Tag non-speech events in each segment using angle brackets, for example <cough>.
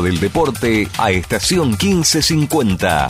del deporte a estación 1550.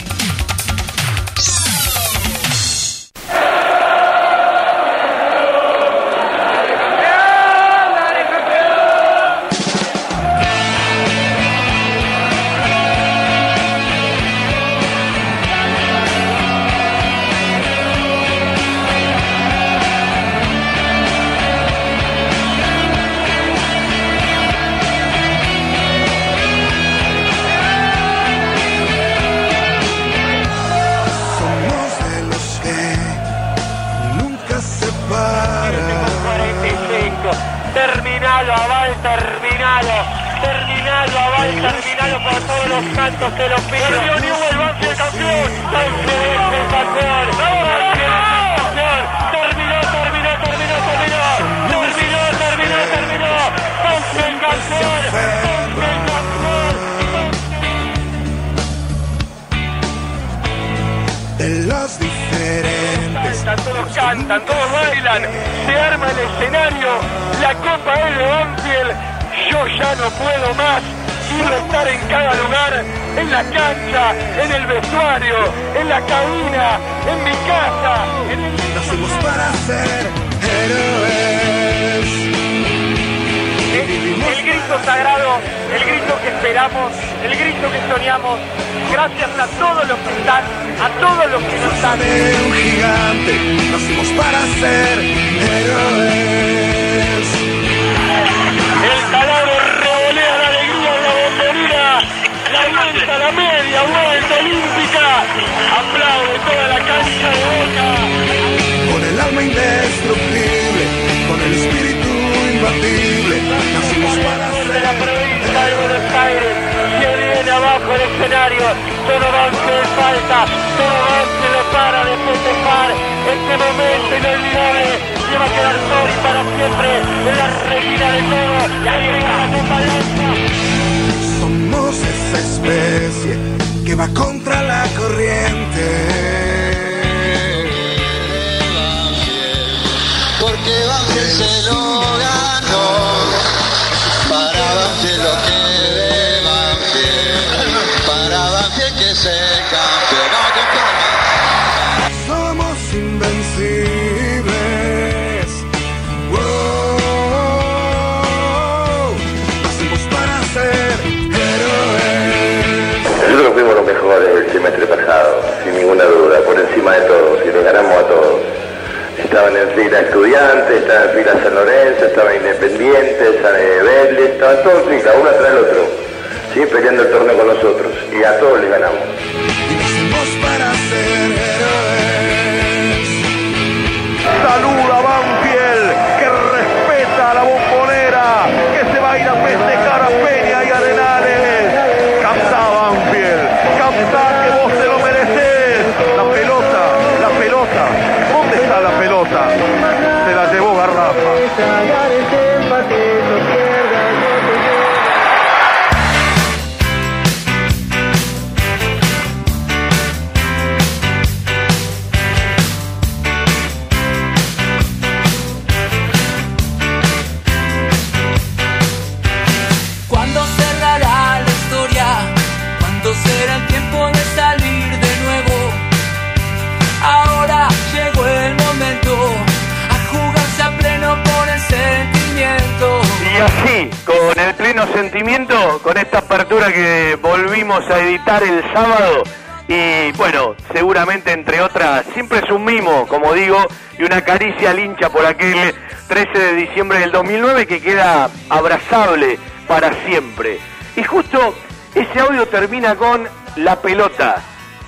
sábado. Y bueno, seguramente entre otras, siempre es un mimo, como digo, y una caricia al hincha por aquel 13 de diciembre del 2009 que queda abrazable para siempre. Y justo ese audio termina con la pelota.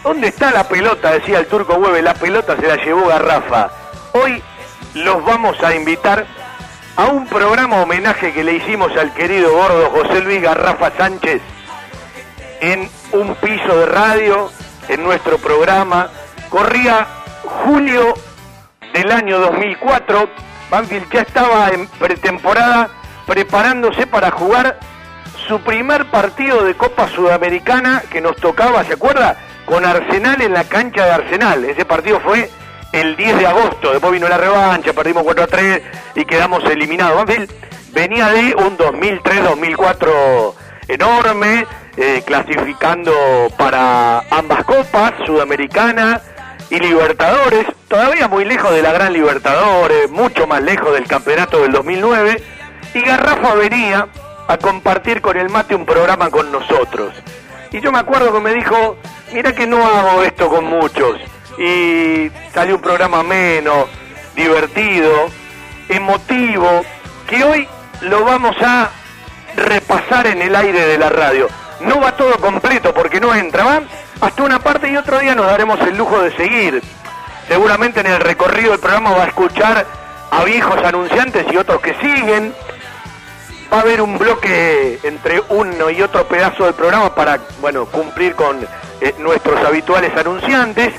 ¿Dónde está la pelota? Decía el turco Hueve, la pelota se la llevó Garrafa. Hoy los vamos a invitar a un programa homenaje que le hicimos al querido gordo José Luis Garrafa Sánchez en un piso de radio, en nuestro programa. Corría julio del año 2004. Banfield ya estaba en pretemporada preparándose para jugar su primer partido de Copa Sudamericana que nos tocaba, ¿se acuerda? Con Arsenal en la cancha de Arsenal. Ese partido fue el 10 de agosto. Después vino la revancha, perdimos 4 a 3 y quedamos eliminados. Banfield venía de un 2003-2004 enorme eh, clasificando para ambas copas, Sudamericana y Libertadores, todavía muy lejos de la Gran Libertadores, mucho más lejos del campeonato del 2009, y Garrafa venía a compartir con el mate un programa con nosotros. Y yo me acuerdo que me dijo, mira que no hago esto con muchos. Y salió un programa menos, divertido, emotivo, que hoy lo vamos a repasar en el aire de la radio. No va todo completo porque no entra, van hasta una parte y otro día nos daremos el lujo de seguir. Seguramente en el recorrido del programa va a escuchar a viejos anunciantes y otros que siguen. Va a haber un bloque entre uno y otro pedazo del programa para, bueno, cumplir con eh, nuestros habituales anunciantes.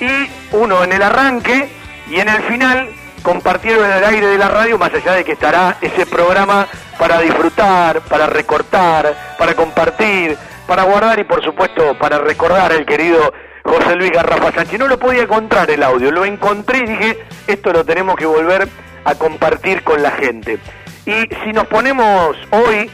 Y uno en el arranque y en el final compartieron en el aire de la radio, más allá de que estará ese programa para disfrutar, para recortar, para compartir, para guardar y por supuesto para recordar al querido José Luis Garrafa Sánchez. No lo podía encontrar el audio, lo encontré y dije, esto lo tenemos que volver a compartir con la gente. Y si nos ponemos hoy,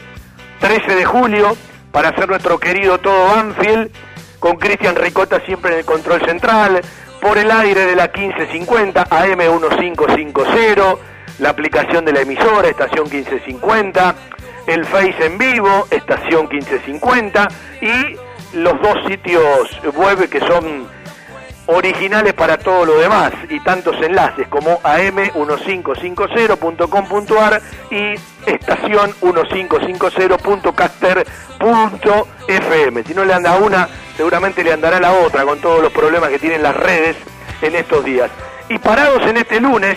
13 de julio, para hacer nuestro querido todo Banfield, con Cristian Ricota siempre en el control central, por el aire de la 1550, AM1550, la aplicación de la emisora, estación 1550, el Face en vivo, estación 1550, y los dos sitios web que son originales para todo lo demás y tantos enlaces como am1550.com.ar y estación 1550.caster.fm. Si no le anda una, seguramente le andará la otra con todos los problemas que tienen las redes en estos días. Y parados en este lunes,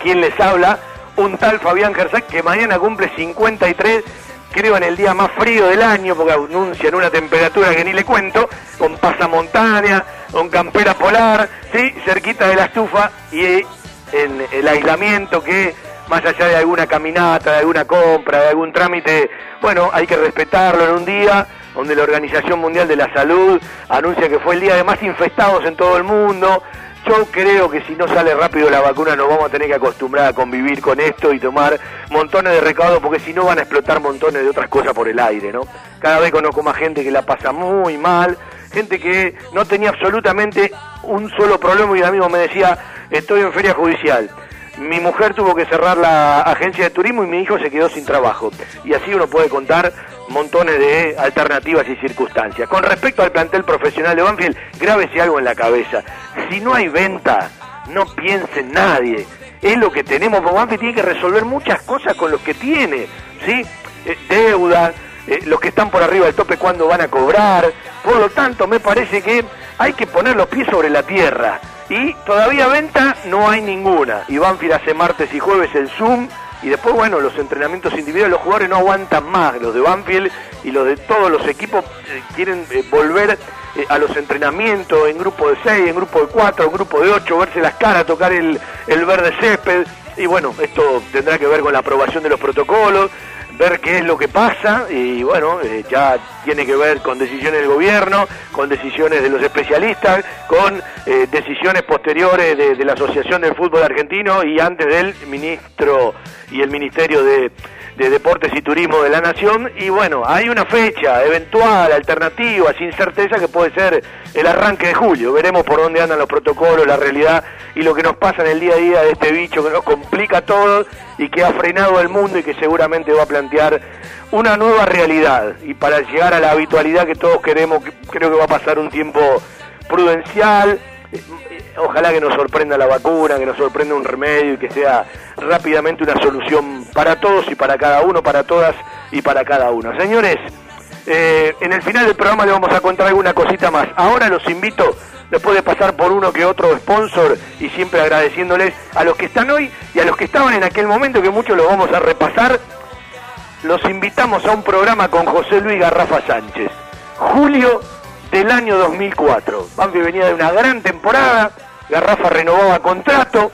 quien les habla, un tal Fabián Gersac que mañana cumple 53 creo en el día más frío del año, porque anuncian una temperatura que ni le cuento, con pasamontaña, con campera polar, sí, cerquita de la estufa y en el aislamiento que más allá de alguna caminata, de alguna compra, de algún trámite, bueno, hay que respetarlo en un día donde la Organización Mundial de la Salud anuncia que fue el día de más infestados en todo el mundo, yo creo que si no sale rápido la vacuna nos vamos a tener que acostumbrar a convivir con esto y tomar montones de recaudos porque si no van a explotar montones de otras cosas por el aire, ¿no? Cada vez conozco más gente que la pasa muy mal, gente que no tenía absolutamente un solo problema y un amigo me decía, estoy en feria judicial. Mi mujer tuvo que cerrar la agencia de turismo y mi hijo se quedó sin trabajo. Y así uno puede contar montones de alternativas y circunstancias. Con respecto al plantel profesional de Banfield, grábese algo en la cabeza. Si no hay venta, no piense en nadie. Es lo que tenemos. Banfield tiene que resolver muchas cosas con los que tiene. ¿sí? Eh, deuda, eh, los que están por arriba del tope cuándo van a cobrar. Por lo tanto, me parece que hay que poner los pies sobre la tierra. Y todavía venta no hay ninguna. Y Banfield hace martes y jueves el Zoom y después, bueno, los entrenamientos individuales, los jugadores no aguantan más, los de Banfield y los de todos los equipos eh, quieren eh, volver eh, a los entrenamientos en grupo de 6, en grupo de 4, en grupo de 8, verse las caras, tocar el, el verde césped. Y bueno, esto tendrá que ver con la aprobación de los protocolos, ver qué es lo que pasa y bueno, eh, ya tiene que ver con decisiones del gobierno, con decisiones de los especialistas, con eh, decisiones posteriores de, de, la Asociación del Fútbol Argentino y antes del ministro y el Ministerio de, de Deportes y Turismo de la Nación. Y bueno, hay una fecha eventual, alternativa, sin certeza, que puede ser el arranque de julio. Veremos por dónde andan los protocolos, la realidad y lo que nos pasa en el día a día de este bicho que nos complica todo y que ha frenado el mundo y que seguramente va a plantear una nueva realidad. Y para llegar a la habitualidad que todos queremos, creo que va a pasar un tiempo prudencial. Ojalá que nos sorprenda la vacuna, que nos sorprenda un remedio y que sea rápidamente una solución para todos y para cada uno, para todas y para cada uno. Señores, eh, en el final del programa le vamos a contar alguna cosita más. Ahora los invito después de pasar por uno que otro sponsor y siempre agradeciéndoles a los que están hoy y a los que estaban en aquel momento, que muchos los vamos a repasar, los invitamos a un programa con José Luis Garrafa Sánchez. Julio del año 2004. Banfield venía de una gran temporada, Garrafa renovaba contrato,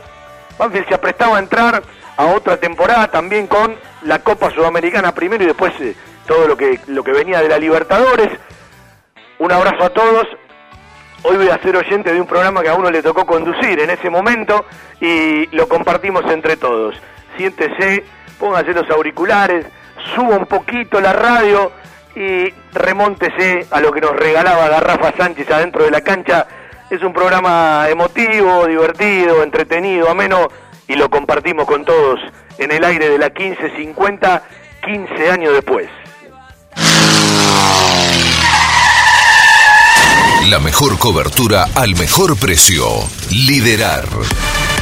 Banfield se aprestaba a entrar a otra temporada también con la Copa Sudamericana primero y después eh, todo lo que, lo que venía de la Libertadores. Un abrazo a todos, Hoy voy a ser oyente de un programa que a uno le tocó conducir en ese momento y lo compartimos entre todos. Siéntese, póngase los auriculares, suba un poquito la radio y remóntese a lo que nos regalaba Garrafa Sánchez adentro de la cancha. Es un programa emotivo, divertido, entretenido, ameno y lo compartimos con todos en el aire de la 1550, 15 años después. La mejor cobertura al mejor precio. Liderar.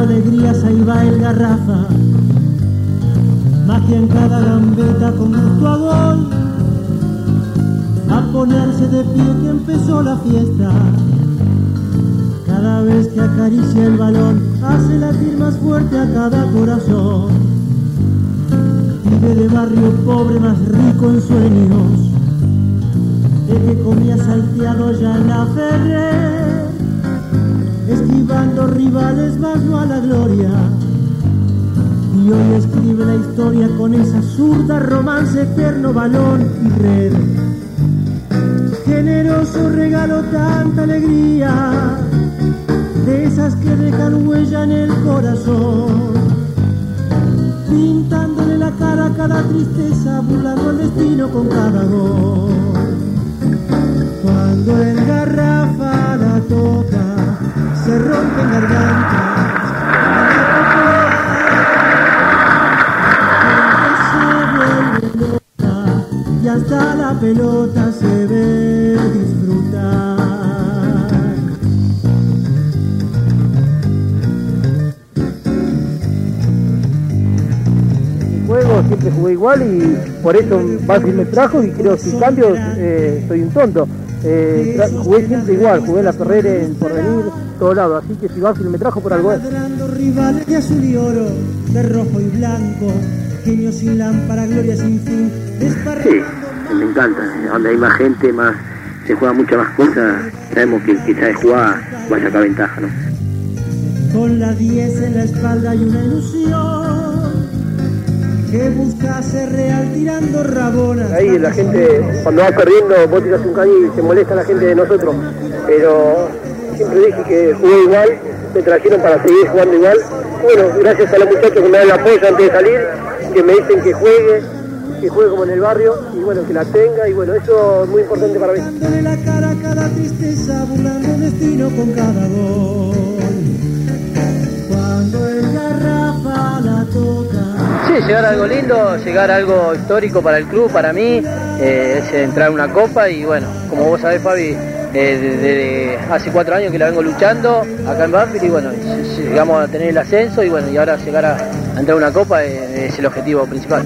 alegrías, ahí va el garrafa. Magia en cada gambeta con gusto a gol. A ponerse de pie que empezó la fiesta. Cada vez que acaricia el balón, hace latir más fuerte a cada corazón. Vive de barrio pobre, más rico en sueños. El que comía salteado ya en la Ferrer, esquivando rivales bajo a la gloria. Y hoy escribe la historia con esa zurda romance eterno, balón y red. Generoso regalo tanta alegría de esas que dejan huella en el corazón, pintándole la cara a cada tristeza, burlando el destino con cada gol. Cuando el garrafa toca, se rompe en garganta. Se vuelve loca, y hasta la pelota se ve disfrutar. juego siempre jugué igual y por eso Banfield me trajo y creo sin cambios eh, soy un tonto. Eh, jugué siempre igual, jugué la Ferrera, en Porvenir, todo lado, así que si Banfield me trajo por algo es. Rivales de azul y oro, de rojo y blanco, genio sin lámpara, gloria sin fin, Sí, me encanta. Donde hay más gente, más se juega muchas más cosas, sabemos que el que sabe jugar va a sacar ventaja, ¿no? con la 10 en la espalda y una ilusión que busca hacer real tirando rabonas. Ahí la gente, cuando va perdiendo, vos tirás un caño y se molesta la gente de nosotros. Pero siempre dije que jugué igual, me trajeron para seguir jugando igual. Bueno, gracias a los muchachos que me dan el apoyo antes de salir, que me dicen que juegue, que juegue como en el barrio, y bueno, que la tenga, y bueno, eso es muy importante para mí. Dándole la cara a cada tristeza, burlando el destino con cada gol. Cuando el garrafa la toca. Sí, llegar a algo lindo, llegar a algo histórico para el club, para mí, eh, es entrar a una copa y bueno, como vos sabés Fabi, eh, desde hace cuatro años que la vengo luchando acá en Banfield y bueno, ll- llegamos a tener el ascenso y bueno, y ahora llegar a, entrar a una copa eh, es el objetivo principal.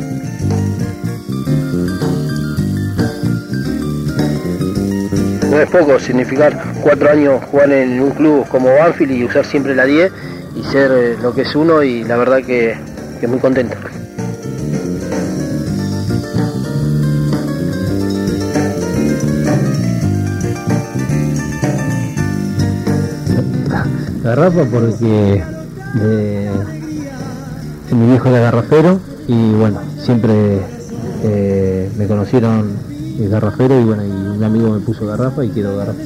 No es poco significar cuatro años jugar en un club como Banfield y usar siempre la 10 y ser eh, lo que es uno y la verdad que, que muy contento. Garrafa porque eh, mi viejo era garrafero y bueno, siempre eh, me conocieron el garrafero y bueno, y un amigo me puso garrafa y el garrafa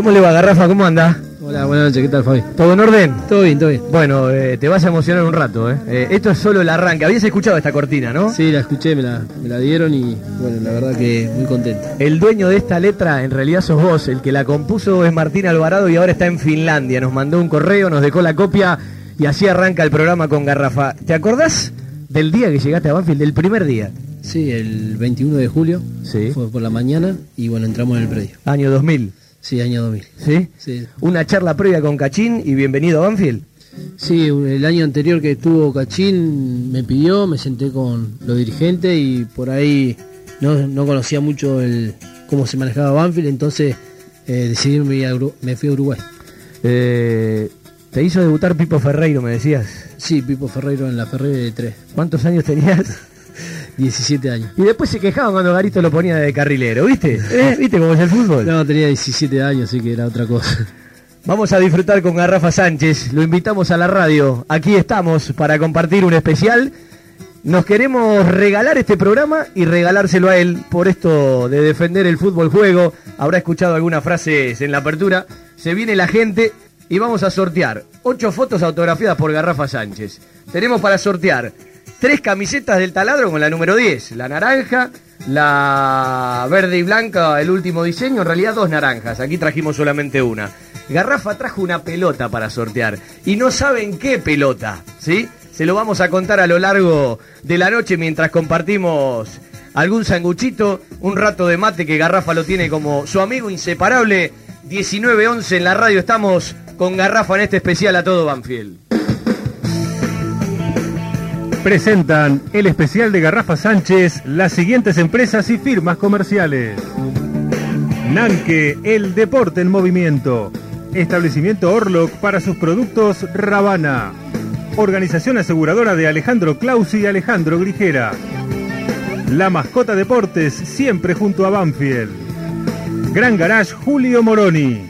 ¿Cómo le va, Garrafa? ¿Cómo anda? Hola, buenas noches, ¿qué tal Fabi? ¿Todo en orden? Todo bien, todo bien. Bueno, eh, te vas a emocionar un rato, ¿eh? Eh, Esto es solo el arranque. Habías escuchado esta cortina, ¿no? Sí, la escuché, me la, me la dieron y bueno, la verdad que muy contento. El dueño de esta letra en realidad sos vos. El que la compuso es Martín Alvarado y ahora está en Finlandia. Nos mandó un correo, nos dejó la copia y así arranca el programa con Garrafa. ¿Te acordás del día que llegaste a Banfield? Del primer día. Sí, el 21 de julio, Sí. fue por la mañana y bueno, entramos en el predio. Año 2000. Sí, año 2000. ¿Sí? Sí, Una charla previa con Cachín y bienvenido a Banfield. Sí, el año anterior que estuvo Cachín me pidió, me senté con los dirigentes y por ahí no, no conocía mucho el cómo se manejaba Banfield, entonces eh, decidí irme a me fui a Uruguay. Eh, te hizo debutar Pipo Ferreiro, me decías. Sí, Pipo Ferreiro en la Ferreira de 3. ¿Cuántos años tenías? 17 años. Y después se quejaban cuando Garito lo ponía de carrilero, ¿viste? ¿Eh? ¿Viste cómo es el fútbol? No, tenía 17 años, así que era otra cosa. Vamos a disfrutar con Garrafa Sánchez, lo invitamos a la radio. Aquí estamos para compartir un especial. Nos queremos regalar este programa y regalárselo a él por esto de defender el fútbol juego. Habrá escuchado algunas frases en la apertura. Se viene la gente y vamos a sortear ocho fotos autografiadas por Garrafa Sánchez. Tenemos para sortear tres camisetas del taladro con la número 10, la naranja, la verde y blanca, el último diseño, en realidad dos naranjas, aquí trajimos solamente una. Garrafa trajo una pelota para sortear y no saben qué pelota, ¿sí? Se lo vamos a contar a lo largo de la noche mientras compartimos algún sanguchito, un rato de mate que Garrafa lo tiene como su amigo inseparable. 19-11 en la radio estamos con Garrafa en este especial a todo Banfield. Presentan el especial de Garrafa Sánchez las siguientes empresas y firmas comerciales. Nanque, el deporte en movimiento. Establecimiento Orlock para sus productos Ravana. Organización aseguradora de Alejandro Clausi y Alejandro Grijera. La Mascota Deportes, siempre junto a Banfield. Gran Garage Julio Moroni.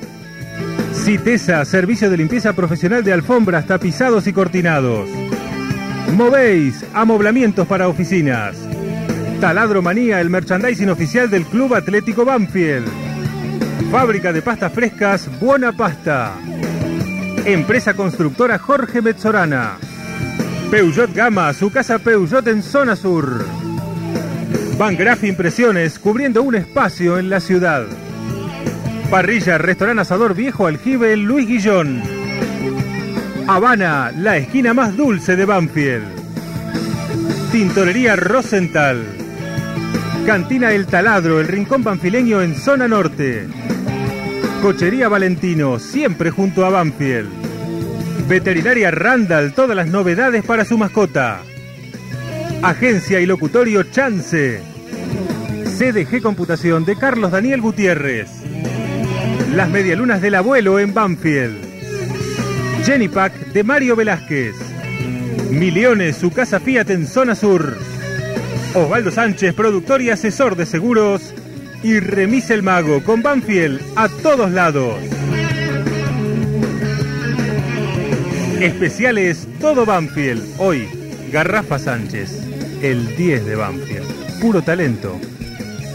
Citesa, servicio de limpieza profesional de alfombras, tapizados y cortinados. Movéis, amoblamientos para oficinas. Taladro Manía, el merchandising oficial del Club Atlético Banfield. Fábrica de pastas frescas, Buena Pasta. Empresa constructora Jorge Metzorana. Peugeot Gama, su casa Peugeot en zona sur. Bangraf Impresiones, cubriendo un espacio en la ciudad. Parrilla, restaurante asador viejo aljibe Luis Guillón. Habana, la esquina más dulce de Banfield. Tintorería Rosenthal. Cantina El Taladro, el rincón banfileño en zona norte. Cochería Valentino, siempre junto a Banfield. Veterinaria Randall, todas las novedades para su mascota. Agencia y locutorio Chance. CDG Computación de Carlos Daniel Gutiérrez. Las medialunas del abuelo en Banfield. Jenny Pack de Mario Velázquez. Miliones, su casa Fiat en zona sur. Osvaldo Sánchez, productor y asesor de seguros. Y Remis el Mago con Banfield a todos lados. Especiales Todo Banfield. Hoy, Garrafa Sánchez, el 10 de Banfield. Puro talento,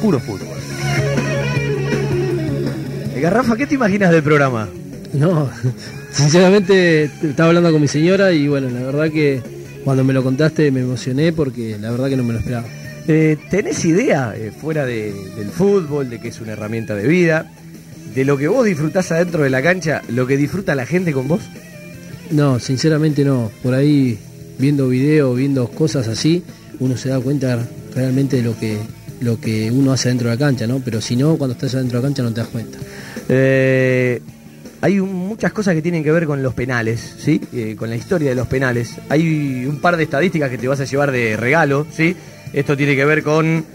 puro fútbol. Garrafa, ¿qué te imaginas del programa? No, sinceramente estaba hablando con mi señora y bueno, la verdad que cuando me lo contaste me emocioné porque la verdad que no me lo esperaba. Eh, ¿Tenés idea, eh, fuera de- del fútbol, de que es una herramienta de vida, de lo que vos disfrutás adentro de la cancha, lo que disfruta la gente con vos? No, sinceramente no. Por ahí viendo videos, viendo cosas así, uno se da cuenta realmente de lo que lo que uno hace dentro de la cancha, ¿no? Pero si no, cuando estás adentro de la cancha no te das cuenta. Eh, hay un- muchas cosas que tienen que ver con los penales, ¿sí? Eh, con la historia de los penales. Hay un par de estadísticas que te vas a llevar de regalo, ¿sí? Esto tiene que ver con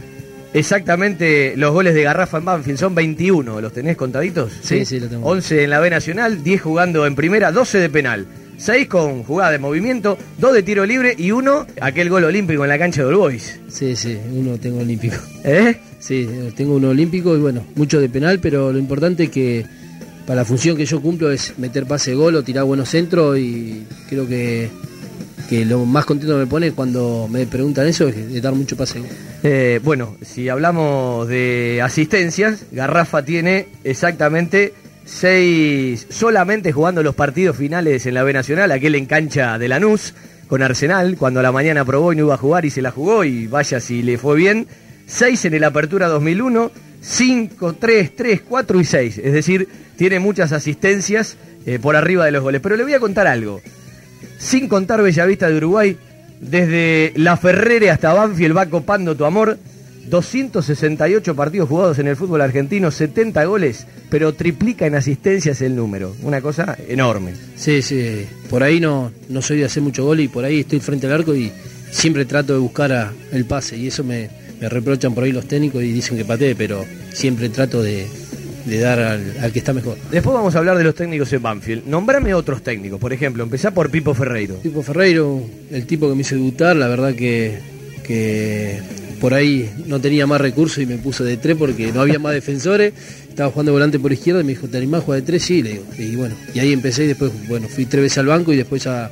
exactamente los goles de Garrafa en Banfield. Son 21, ¿los tenés contaditos? Sí, sí, lo tengo. 11 en la B Nacional, 10 jugando en primera, 12 de penal. 6 con jugada de movimiento, 2 de tiro libre y uno aquel gol olímpico en la cancha de All Boys. Sí, sí, uno tengo olímpico. ¿Eh? Sí, tengo uno olímpico y bueno, mucho de penal, pero lo importante es que la función que yo cumplo es meter pase gol o tirar buenos centros y creo que, que lo más contento me pone cuando me preguntan eso es de dar mucho pase gol. Eh, bueno, si hablamos de asistencias, Garrafa tiene exactamente seis, solamente jugando los partidos finales en la B Nacional, aquel en cancha de Lanús con Arsenal, cuando a la mañana probó y no iba a jugar y se la jugó y vaya si le fue bien. Seis en el Apertura 2001, 5, 3, 3, 4 y 6. Es decir, tiene muchas asistencias eh, por arriba de los goles. Pero le voy a contar algo. Sin contar Bellavista de Uruguay, desde La Ferrere hasta Banfield va copando tu amor. 268 partidos jugados en el fútbol argentino, 70 goles, pero triplica en asistencias el número. Una cosa enorme. Sí, sí, por ahí no, no soy de hacer mucho gol y por ahí estoy frente al arco y siempre trato de buscar el pase y eso me, me reprochan por ahí los técnicos y dicen que patee, pero siempre trato de, de dar al, al que está mejor. Después vamos a hablar de los técnicos en Banfield. Nombrame otros técnicos, por ejemplo, empezá por Pipo Ferreiro. Tipo Ferreiro, el tipo que me hizo debutar, la verdad que, que por ahí no tenía más recursos y me puso de tres porque no había más defensores. Estaba jugando volante por izquierda y me dijo, ¿te animás a jugar de tres? Sí, le digo. Y bueno, y ahí empecé y después, bueno, fui tres veces al banco y después ya,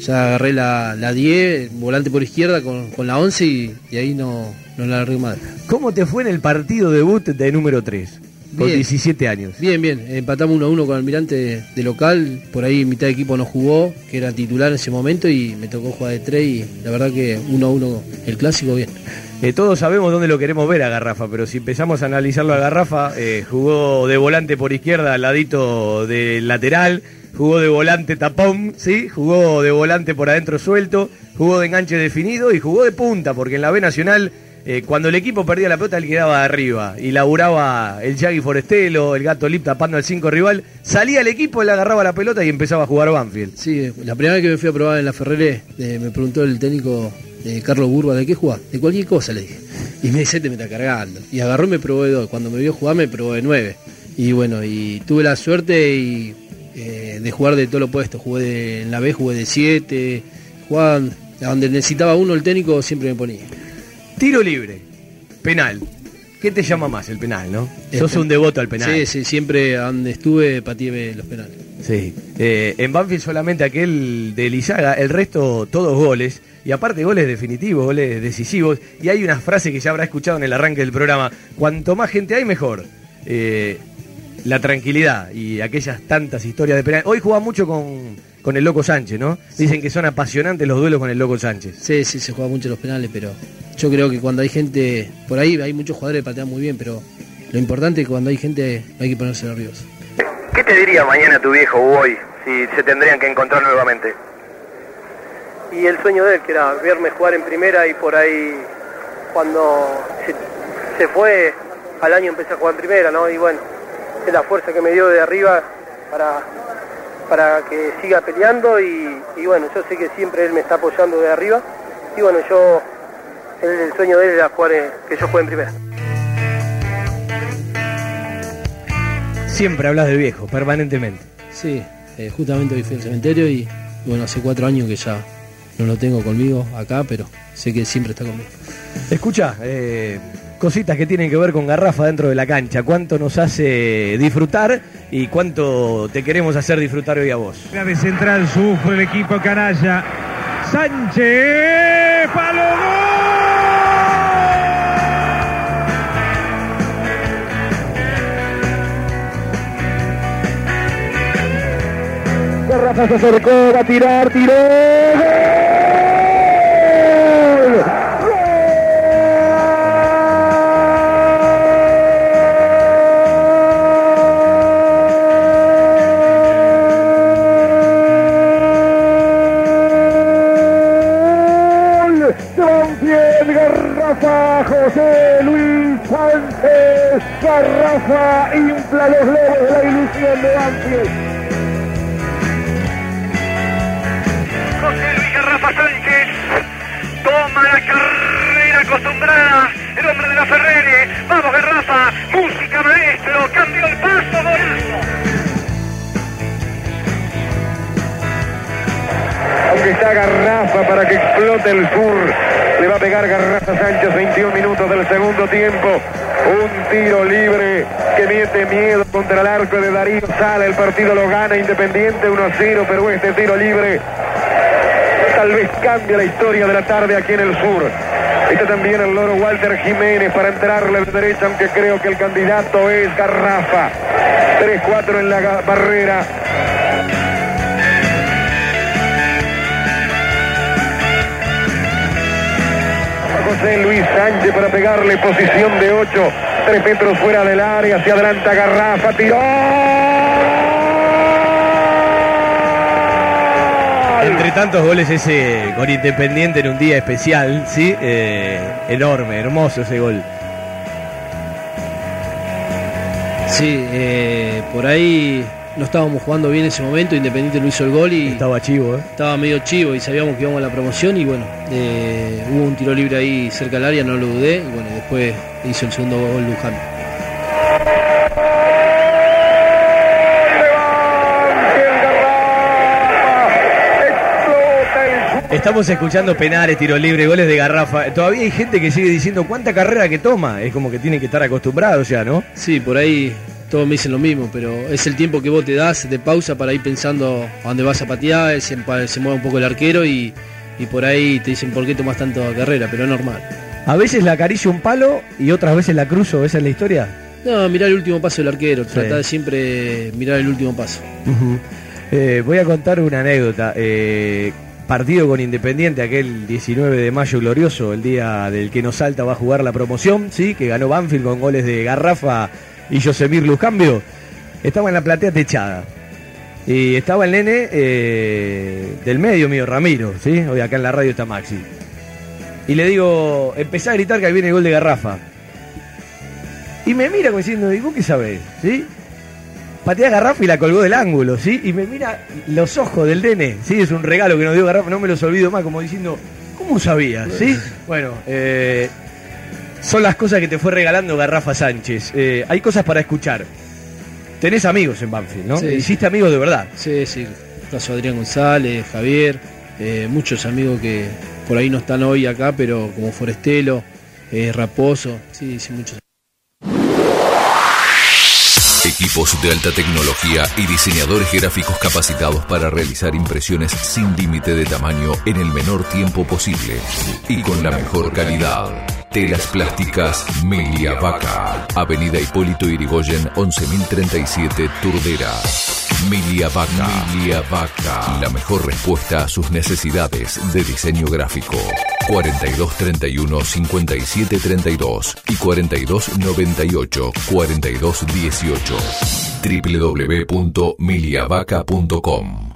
ya agarré la, la 10, volante por izquierda con, con la 11 y, y ahí no, no la agarré más. ¿Cómo te fue en el partido debut de número 3? Con Bien. 17 años. Bien, bien. Empatamos 1 a 1 con Almirante de, de local. Por ahí mitad de equipo no jugó, que era titular en ese momento, y me tocó jugar de 3 y la verdad que 1 a 1 el clásico, bien. Eh, todos sabemos dónde lo queremos ver a Garrafa, pero si empezamos a analizarlo a Garrafa, eh, jugó de volante por izquierda al ladito del lateral, jugó de volante tapón, ¿sí? jugó de volante por adentro suelto, jugó de enganche definido y jugó de punta, porque en la B Nacional, eh, cuando el equipo perdía la pelota, él quedaba arriba y laburaba el Yagi Forestelo, el Gato Lip tapando al 5 rival, salía el equipo, él agarraba la pelota y empezaba a jugar Banfield. Sí, la primera vez que me fui a probar en la Ferrere, eh, me preguntó el técnico de Carlos Burba, ¿de qué jugás? De cualquier cosa, le dije. Y me dice, te me está cargando. Y agarró y me probó de dos. Cuando me vio jugar, me probó de nueve. Y bueno, y tuve la suerte y, eh, de jugar de todo lo opuesto. Jugué de- en la B, jugué de siete. A donde necesitaba uno, el técnico siempre me ponía. Tiro libre, penal. ¿Qué te llama más el penal, no? El Sos un devoto al penal. Sí, sí, siempre donde estuve pateé los penales. Sí. Eh, en Banfield solamente aquel de Lizaga, el resto todos goles. Y aparte goles definitivos, goles decisivos. Y hay una frase que ya habrá escuchado en el arranque del programa. Cuanto más gente hay, mejor. Eh, la tranquilidad y aquellas tantas historias de penal. Hoy juega mucho con, con el Loco Sánchez, ¿no? Dicen que son apasionantes los duelos con el Loco Sánchez. Sí, sí, se juega mucho los penales, pero yo creo que cuando hay gente, por ahí hay muchos jugadores que patean muy bien, pero lo importante es que cuando hay gente hay que ponerse nervioso. ¿Qué te diría mañana tu viejo o hoy si se tendrían que encontrar nuevamente? y el sueño de él, que era verme jugar en primera y por ahí cuando se, se fue al año empecé a jugar en primera, ¿no? Y bueno, es la fuerza que me dio de arriba para, para que siga peleando y, y bueno, yo sé que siempre él me está apoyando de arriba y bueno, yo, el, el sueño de él era jugar en- que yo juegue en primera. Siempre hablas de viejo, permanentemente. Sí, eh, justamente hoy fui al cementerio y bueno, hace cuatro años que ya no lo tengo conmigo acá, pero sé que siempre está conmigo. Escucha, eh, cositas que tienen que ver con Garrafa dentro de la cancha. ¿Cuánto nos hace disfrutar y cuánto te queremos hacer disfrutar hoy a vos? de central sufre el equipo canalla. Sánchez, palo Garrafa se acercó, va a tirar, tiró. Tiempo. Un tiro libre que mete miedo contra el arco de Darío Sala. El partido lo gana Independiente 1 a 0, pero este tiro libre tal vez cambia la historia de la tarde aquí en el sur. Está también el loro Walter Jiménez para entrarle de derecha, aunque creo que el candidato es Garrafa. 3-4 en la barrera. José Luis Sánchez para pegarle posición de 8, 3 metros fuera del área, hacia adelanta Garrafa, tiró. Entre tantos goles ese con Independiente en un día especial, ¿sí? Eh, enorme, hermoso ese gol. Sí, eh, por ahí no estábamos jugando bien en ese momento, Independiente no hizo el gol y estaba chivo, ¿eh? estaba medio chivo y sabíamos que íbamos a la promoción y bueno, eh, hubo un tiro libre ahí cerca del área, no lo dudé y bueno, después hizo el segundo gol Luján. Estamos escuchando penales, tiro libre, goles de garrafa. Todavía hay gente que sigue diciendo cuánta carrera que toma. Es como que tienen que estar acostumbrados ya, ¿no? Sí, por ahí todos me dicen lo mismo, pero es el tiempo que vos te das de pausa para ir pensando a dónde vas a patear, se, mueve un poco el arquero y, y por ahí te dicen por qué tomas tanto carrera, pero es normal. A veces la acaricia un palo y otras veces la cruzo. ¿Esa es la historia? No, mirar el último paso del arquero, Sí. tratar de siempre mirar el último paso. Eh, voy a contar una anécdota. Eh, partido con Independiente, aquel 19 de mayo glorioso, el día del que nos salta va a jugar la promoción, sí, que ganó Banfield con goles de Garrafa y Josemir Luzcambio. Estaba en la platea techada. Y estaba el nene eh, del medio mío, Ramiro, ¿sí? Hoy acá en la radio está Maxi. Y le digo, empecé a gritar que ahí viene el gol de Garrafa. Y me mira como diciendo, ¿y vos qué sabés? ¿Sí? Patea Garrafa y la colgó del ángulo, ¿sí? Y me mira los ojos del nene, ¿sí? Es un regalo que nos dio Garrafa, no me los olvido más, como diciendo, ¿cómo sabías? ¿Sí? Bueno, eh, son las cosas que te fue regalando Garrafa Sánchez. Eh, hay cosas para escuchar. Tenés amigos en Banfield, ¿no? Sí. Hiciste amigos de verdad. Sí, sí. Caso Adrián González, Javier, eh, muchos amigos que por ahí no están hoy acá, pero como Forestelo, eh, Raposo, sí, sí, muchos. Equipos de alta tecnología y diseñadores gráficos capacitados para realizar impresiones sin límite de tamaño en el menor tiempo posible y con la mejor calidad. Telas plásticas Melia Vaca. Avenida Hipólito Irigoyen 11037 Turdera. Milia Vaca. Milia Vaca. La mejor respuesta a sus necesidades de diseño gráfico. 4231 5732 y 4298 4218 www.miliavaca.com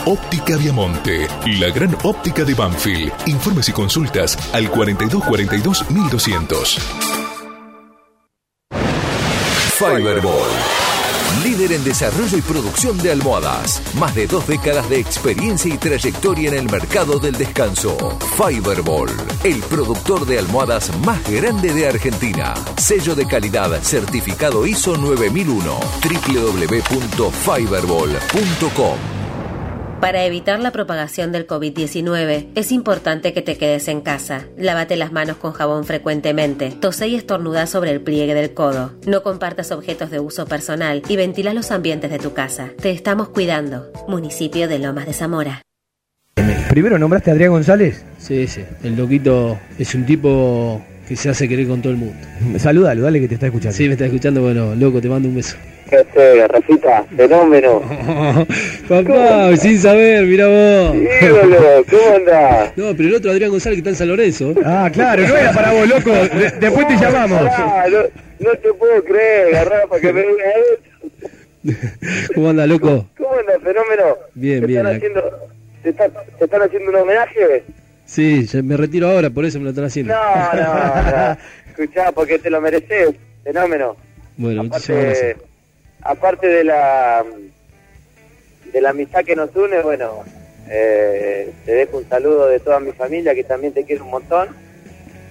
Óptica Viamonte, la gran óptica de Banfield. Informes y consultas al 4242 1200. Fiberball. Líder en desarrollo y producción de almohadas. Más de dos décadas de experiencia y trayectoria en el mercado del descanso. Fiberball. El productor de almohadas más grande de Argentina. Sello de calidad certificado ISO 9001. www.fiberball.com Para evitar la propagación del COVID-19, es importante que te quedes en casa. Lávate las manos con jabón frecuentemente. Tose y estornuda sobre el pliegue del codo. No compartas objetos de uso personal y ventila los ambientes de tu casa. Te estamos cuidando. Municipio de Lomas de Zamora. Primero nombraste a Adrián González. Sí, sí. El loquito es un tipo que se hace querer con todo el mundo. Salúdalo, dale que te está escuchando. Sí, me está escuchando. Bueno, loco, te mando un beso. ¿Qué haces, Garrafita? Fenómeno. <laughs> Papá, sin saber, mirá vos. Ídolo, ¿cómo andás? No, pero el otro Adrián González que está en San Lorenzo. Ah, claro, no era para vos, loco. De- después te llamamos. Pará, no, no te puedo creer, Garrafa, que me diga eso. ¿Cómo anda, loco? ¿Cómo anda, fenómeno? Bien, ¿Te bien. Están haciendo, te, ¿Te están haciendo un homenaje? Sí, ya me retiro ahora, por eso me lo están haciendo. No, no, no. <laughs> Escuchá, porque te lo mereces, fenómeno. Bueno, muchísimas Aparte, gracias. aparte de la de la amistad que nos une, bueno, eh, te dejo un saludo de toda mi familia que también te quiere un montón,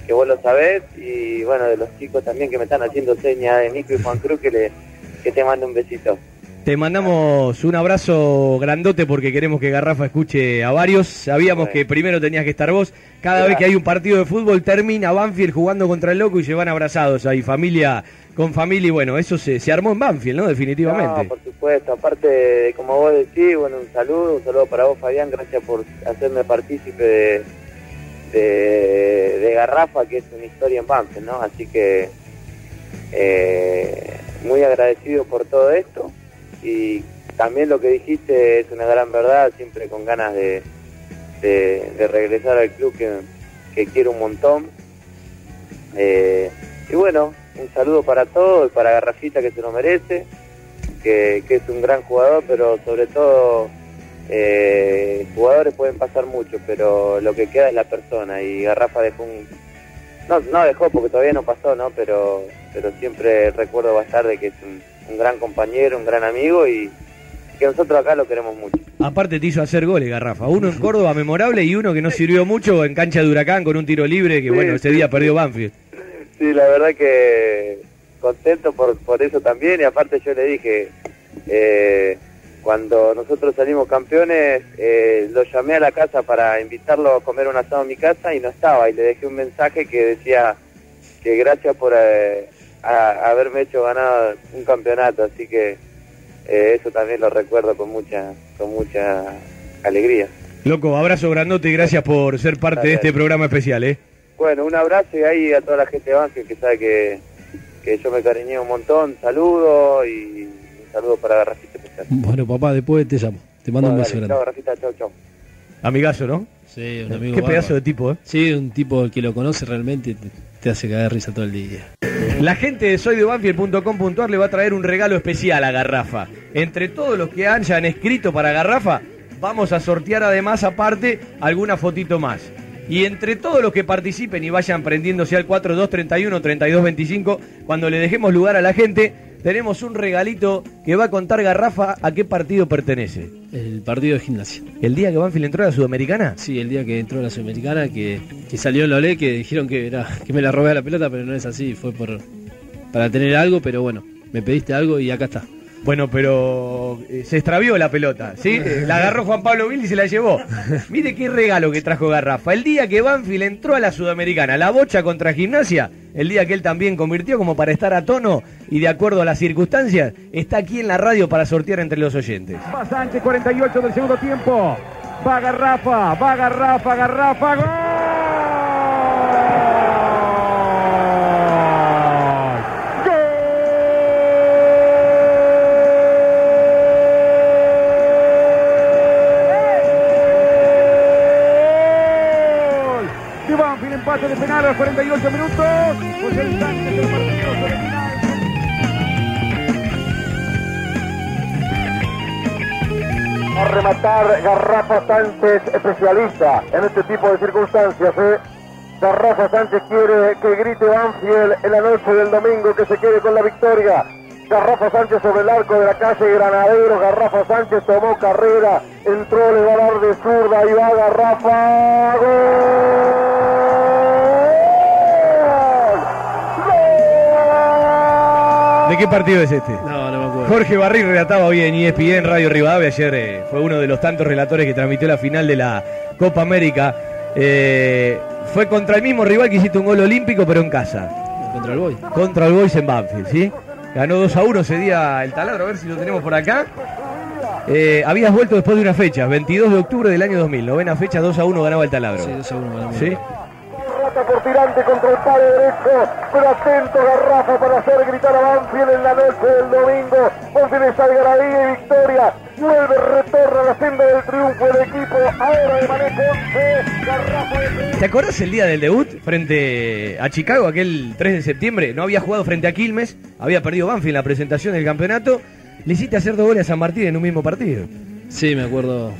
que vos lo sabés, y bueno, de los chicos también que me están haciendo señas de Nico y Juan Cruz que, le, que te mando un besito. Te mandamos un abrazo grandote porque queremos que Garrafa escuche a varios. Sabíamos que primero tenías que estar vos. Cada vez que hay un partido de fútbol termina Banfield jugando contra el loco y se van abrazados ahí, familia con familia. Y bueno, eso se, se armó en Banfield, ¿no? Definitivamente. No, por supuesto, aparte, como vos decís, bueno, un saludo, un saludo para vos, Fabián, gracias por hacerme partícipe de, de, de Garrafa, que es una historia en Banfield, ¿no? Así que eh, muy agradecido por todo esto y también lo que dijiste es una gran verdad, siempre con ganas de, de, regresar al club que, que quiero un montón. Eh, y bueno, un saludo para todos, para Garrafita que se lo merece, que, que es un gran jugador, pero sobre todo eh, jugadores pueden pasar mucho, pero lo que queda es la persona y Garrafa dejó un... No, no dejó porque todavía no pasó, ¿no? Pero, pero siempre recuerdo de que es un, un gran compañero, un gran amigo y que nosotros acá lo queremos mucho. Aparte te hizo hacer goles, Garrafa. Uno en Córdoba memorable y uno que no sirvió mucho en cancha de Huracán con un tiro libre que, Sí, bueno, ese sí, día perdió Banfield. Sí, la verdad que contento por, por eso también y aparte yo le dije, eh, cuando nosotros salimos campeones, eh, lo llamé a la casa para invitarlo a comer un asado en mi casa y no estaba y le dejé un mensaje que decía que gracias por eh, a- haberme hecho ganar un campeonato, así que eh, eso también lo recuerdo con mucha, con mucha alegría. Loco, abrazo grandote y gracias por ser parte de este programa especial, ¿eh? Bueno, un abrazo y ahí a toda la gente de Banfield que sabe que, que yo me cariñé un montón. Saludo y saludo para Garrafita especial. Bueno, papá, después te llamo. Te mando un beso dale, grande. Chao, Garrafita, chao, chao. Amigazo, ¿no? Sí, un amigo Qué pedazo de tipo, ¿eh? Sí, un tipo que lo conoce realmente te, te hace caer risa todo el día. La gente de soydebanfield.com.ar le va a traer un regalo especial a Garrafa. Entre todos los que hayan escrito para Garrafa, vamos a sortear además aparte alguna fotito más. Y entre todos los que participen y vayan prendiéndose al 4231-3225, cuando le dejemos lugar a la gente, tenemos un regalito que va a contar Garrafa a qué partido pertenece. El partido de gimnasia. ¿El día que Banfield entró a la Sudamericana? Sí, el día que entró a la Sudamericana, que, que salió en la OLE, que dijeron que, era, que me la robé a la pelota, pero no es así, fue por para tener algo, pero bueno, me pediste algo y acá está. Bueno, pero eh, se extravió la pelota, ¿sí? <laughs> Eh, La agarró Juan Pablo Vil y se la llevó. Mire qué regalo que trajo Garrafa. El día que Banfield entró a la Sudamericana, la bocha contra Gimnasia, el día que él también convirtió como para estar a tono y de acuerdo a las circunstancias, está aquí en la radio para sortear entre los oyentes. Va Sánchez, 48 del segundo tiempo. Va Garrafa, va Garrafa, Garrafa, gol. Gol. Banfield, empate de penal a los 48 minutos. Termina. A rematar Garrafa Sánchez, especialista en este tipo de circunstancias. ¿eh? Garrafa Sánchez quiere que grite Banfield en la noche del domingo, que se quede con la victoria. Garrafa Sánchez sobre el arco de la calle Granadero. Garrafa Sánchez tomó carrera, entró, le va a dar de zurda y va Garrafa. ¿De qué partido es este? No, no me acuerdo. Jorge Barril relataba hoy en E ESPN Radio Rivadavia. Ayer eh, fue uno de los tantos relatores que transmitió la final de la Copa América. Eh, fue contra el mismo rival que hiciste un gol olímpico, pero en casa. Contra el Boy. Contra el Boys en Banfield, ¿sí? Ganó 2 a 1 ese día el taladro, a ver si lo tenemos por acá. Eh, habías vuelto después de una fecha, 22 de octubre del año 2000, novena fecha, 2 a 1 ganaba el taladro. Sí, 2 a 1 ganamos. ¿Sí? Rata por tirante contra el palo derecho, pero atento Garrafa para hacer gritar a Banfield en la noche del domingo. Banfield es algarabía y victoria. Vuelve, retorna a la senda del triunfo el equipo. Ahora de manejo 11. Garrafa de ¿Te acuerdas el día del debut frente a Chicago, aquel 3 de septiembre? No había jugado frente a Quilmes, había perdido Banfield en la presentación del campeonato. Le hiciste hacer dos goles a San Martín en un mismo partido. Sí, me acuerdo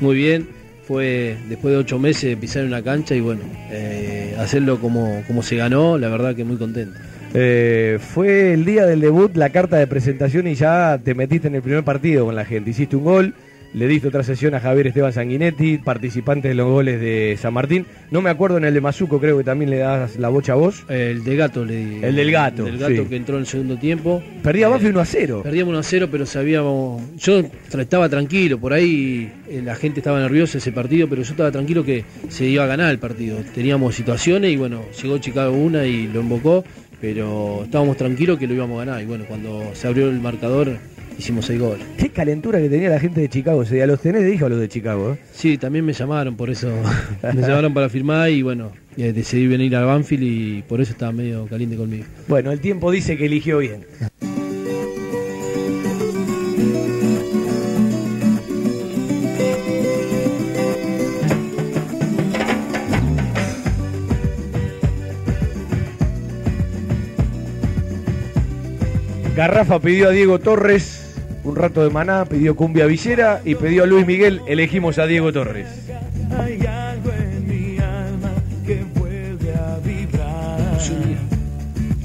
muy bien. Fue después de ocho meses pisar en una cancha y bueno, eh, hacerlo como, como se ganó, la verdad que muy contento. Eh, fue el día del debut, la carta de presentación y ya te metiste en el primer partido con la gente. Hiciste un gol, le diste otra sesión a Javier Esteban Sanguinetti, participante de los goles de San Martín. No me acuerdo en el de Mazuco, creo que también le das la bocha a vos. El de Gato le di. El del Gato, El del Gato sí. que entró en el segundo tiempo. Perdía Banfield 1 a 0. Perdíamos 1 a 0, pero sabíamos. Yo estaba tranquilo, por ahí eh, la gente estaba nerviosa ese partido, pero yo estaba tranquilo que se iba a ganar el partido. Teníamos situaciones y bueno, llegó Chicago una y lo invocó, pero estábamos tranquilos que lo íbamos a ganar. Y bueno, cuando se abrió el marcador, hicimos seis goles. Qué calentura que tenía la gente de Chicago. ese día. ¿Los tenés de hija los de Chicago? eh? Sí, también me llamaron, por eso <laughs> me llamaron para firmar y bueno, eh, decidí venir a Banfield y por eso estaba medio caliente conmigo. Bueno, el tiempo dice que eligió bien. Garrafa pidió a Diego Torres un rato de maná, pidió cumbia villera y pidió a Luis Miguel. Elegimos a Diego Torres. Hay algo en mi alma que vuelve a vibrar.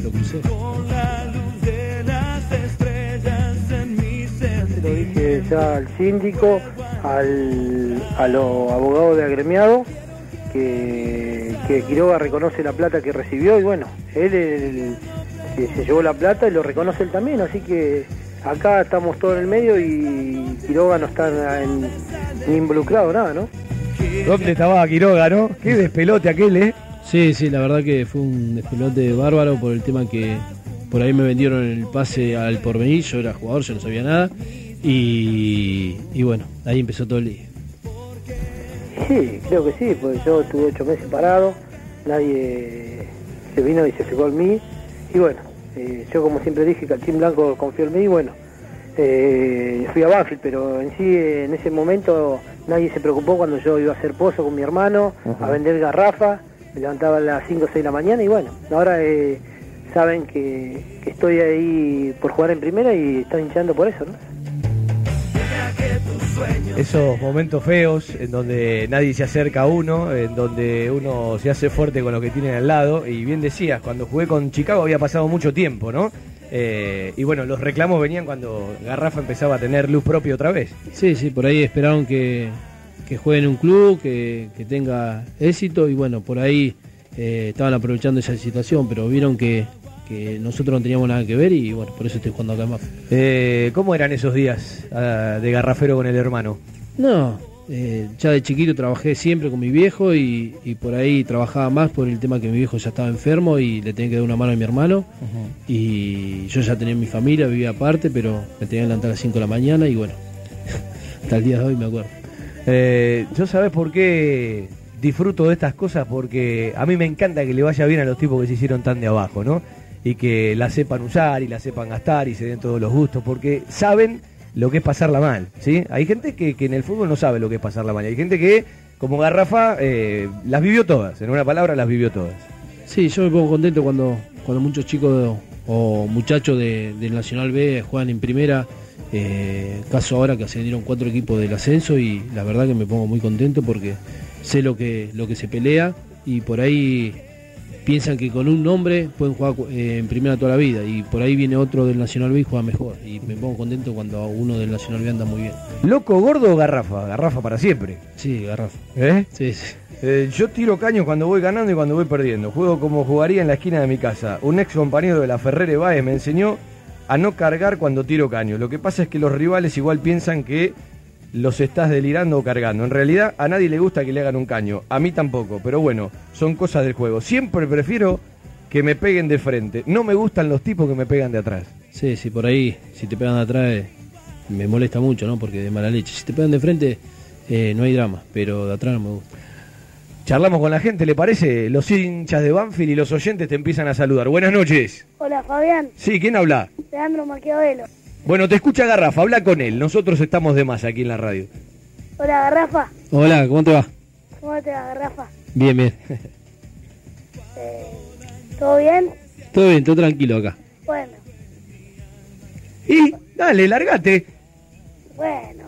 Lo crucé. Con la luz de las estrellas en mi. Lo dije ya al síndico, al, a los abogados de agremiado, que, que Quiroga reconoce la plata que recibió y bueno, él es el que se llevó la plata y lo reconoce él también, así que acá estamos todos en el medio y Quiroga no está en- ni involucrado nada, ¿no? ¿Dónde estaba Quiroga, no? Qué despelote aquel, ¿eh? Sí, sí, la verdad que fue un despelote bárbaro por el tema que por ahí me vendieron el pase al porvenir, yo era jugador, yo no sabía nada. Y, y bueno, ahí empezó todo el día. Sí, creo que sí, porque yo estuve ocho meses parado, nadie se vino y se fijó en mí, y bueno, eh, yo como siempre dije, Cachín Blanco confió en mí, y bueno, eh, fui a Banfield, pero en sí, en ese momento, nadie se preocupó cuando yo iba a hacer pozo con mi hermano, a vender garrafa, me levantaba a las 5 o 6 de la mañana, y bueno, ahora eh, saben que, que estoy ahí por jugar en primera y están hinchando por eso, ¿no? Esos momentos feos en donde nadie se acerca a uno, en donde uno se hace fuerte con lo que tiene al lado. Y bien decías, cuando jugué con Chicago había pasado mucho tiempo, ¿no? Eh, y bueno, los reclamos venían cuando Garrafa empezaba a tener luz propia otra vez. Sí, sí, por ahí esperaron que, que juegue en un club, que, que tenga éxito y bueno, por ahí eh, estaban aprovechando esa situación, pero vieron que, que nosotros no teníamos nada que ver y bueno, por eso estoy jugando acá más. Eh, ¿Cómo eran esos días ah, de Garrafero con el hermano? No, eh, ya de chiquito trabajé siempre con mi viejo y, y por ahí trabajaba más por el tema que mi viejo ya estaba enfermo y le tenía que dar una mano a mi hermano. Y yo ya tenía mi familia, vivía aparte, pero me tenía que levantar a las 5 de la mañana y bueno, <laughs> hasta el día de hoy me acuerdo. Eh, ¿Yo sabes por qué disfruto de estas cosas? Porque a mí me encanta que le vaya bien a los tipos que se hicieron tan de abajo, ¿no? Y que la sepan usar y la sepan gastar y se den todos los gustos, porque saben lo que es pasarla mal, ¿sí? Hay gente que, que en el fútbol no sabe lo que es pasarla mal. Hay gente que, como Garrafa, eh, las vivió todas. En una palabra, las vivió todas. Sí, yo me pongo contento cuando, cuando muchos chicos o muchachos de- del Nacional B juegan en primera. Eh, caso ahora que ascendieron cuatro equipos del ascenso y la verdad que me pongo muy contento porque sé lo que, lo que se pelea y por ahí piensan que con un nombre pueden jugar eh, en primera toda la vida y por ahí viene otro del Nacional B y juega mejor y me pongo contento cuando uno del Nacional B anda muy bien. ¿Loco, gordo o Garrafa? Garrafa para siempre. Sí, Garrafa. ¿Eh? Sí, sí. Eh, yo tiro caños cuando voy ganando y cuando voy perdiendo. Juego como jugaría en la esquina de mi casa. Un ex compañero de la Ferrere Baez me enseñó a no cargar cuando tiro caños. Lo que pasa es que los rivales igual piensan que los estás delirando o cargando. En realidad a nadie le gusta que le hagan un caño. A mí tampoco. Pero bueno, son cosas del juego. Siempre prefiero que me peguen de frente. No me gustan los tipos que me pegan de atrás. Sí, sí, por ahí, si te pegan de atrás, eh, me molesta mucho, ¿no? Porque de mala leche. Si te pegan de frente, eh, no hay drama, pero de atrás no me gusta. Charlamos con la gente, ¿le parece? Los hinchas de Banfield y los oyentes te empiezan a saludar. Buenas noches. Hola Fabián, Sí, ¿quién habla? Leandro Maquiavelo. Bueno, te escucha Garrafa, habla con él. Nosotros estamos de más aquí en la radio. Hola Garrafa, Hola, ¿cómo te va? ¿cómo te va Garrafa? Bien, bien. Eh, ¿Todo bien? Todo bien, todo tranquilo acá. Bueno. ¿Y? Dale, largate. Bueno,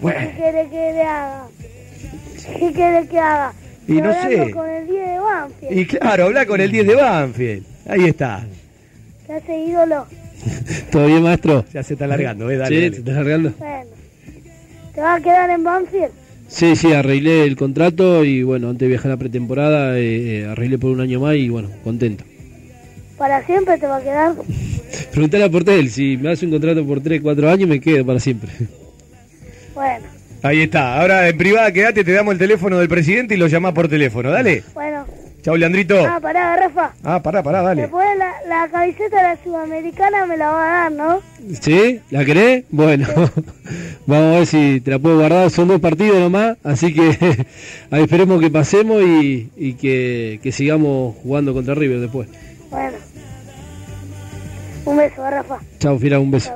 Bueno. ¿qué quiere que le haga? ¿Qué quiere que haga? Y no sé. con el 10 de Banfield. Y claro, habla con el 10 de Banfield. Ahí está. ¿Qué hace ídolo? <laughs> ¿Todo bien, maestro? Ya se está alargando, eh, dale. Sí, dale. ¿te vas a quedar en Banfield? Sí, sí, arreglé el contrato y bueno, antes de viajar a la pretemporada, eh, eh, arreglé por un año más y bueno, contento. ¿Para siempre te va a quedar? <laughs> Preguntale a Portel, si me hace un contrato por 3, 4 años me quedo para siempre. Bueno, Ahí está. Ahora en privada quedate, te damos el teléfono del presidente y lo llamás por teléfono. Dale. bueno. Chau, Leandrito. Ah, pará, Rafa. Ah, pará, pará, dale. Después la, la camiseta de la sudamericana me la va a dar, ¿no? ¿Sí? ¿La querés? Bueno, <laughs> vamos a ver si te la puedo guardar. Son dos partidos nomás, así que <laughs> ahí esperemos que pasemos y, y que, que sigamos jugando contra River después. Bueno. Un beso, Rafa. Chao, Fiera, un beso.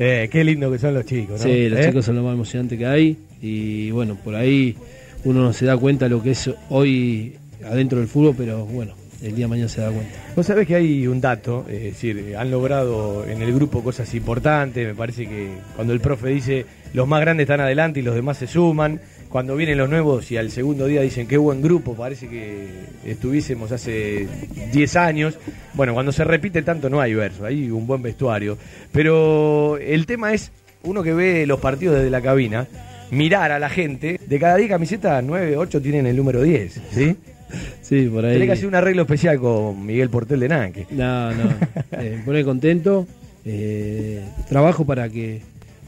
Eh, qué lindo que son los chicos, ¿no? Sí, los ¿Eh? chicos son lo más emocionante que hay y bueno, por ahí uno no se da cuenta lo que es hoy adentro del fútbol, pero bueno, el día de mañana se da cuenta. Vos sabés que hay un dato, es decir, han logrado en el grupo cosas importantes, me parece que cuando el profe dice los más grandes están adelante y los demás se suman, cuando vienen los nuevos y al segundo día dicen qué buen grupo, parece que estuviésemos hace 10 años, bueno, cuando se repite tanto no hay verso, hay un buen vestuario, pero el tema es, uno que ve los partidos desde la cabina, mirar a la gente, de cada 10 camisetas, 9, 8 tienen el número 10, ¿sí? Sí, por ahí. Tenés que hacer un arreglo especial con Miguel Portel de Nanque. No, no, <laughs> eh, me pone contento, eh, trabajo para que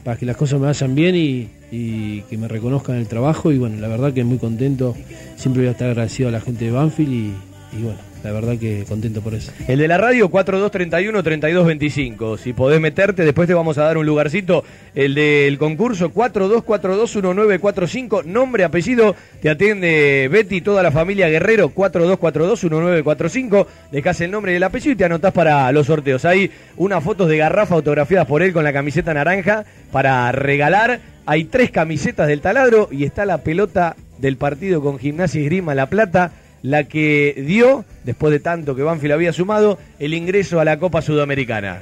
para que las cosas me vayan bien y, y que me reconozcan el trabajo y bueno, la verdad que muy contento, siempre voy a estar agradecido a la gente de Banfield y, y bueno, la verdad que contento por eso. El de la radio 4231-3225. Si podés meterte, después te vamos a dar un lugarcito. El del concurso 42421945. Nombre, apellido, te atiende Betty toda la familia Guerrero 42421945. Dejás el nombre y el apellido y te anotás para los sorteos. Hay unas fotos de garrafa autografiadas por él con la camiseta naranja para regalar. Hay tres camisetas del taladro y está la pelota del partido con Gimnasia y Grima La Plata la que dio, después de tanto que Banfield había sumado, el ingreso a la Copa Sudamericana.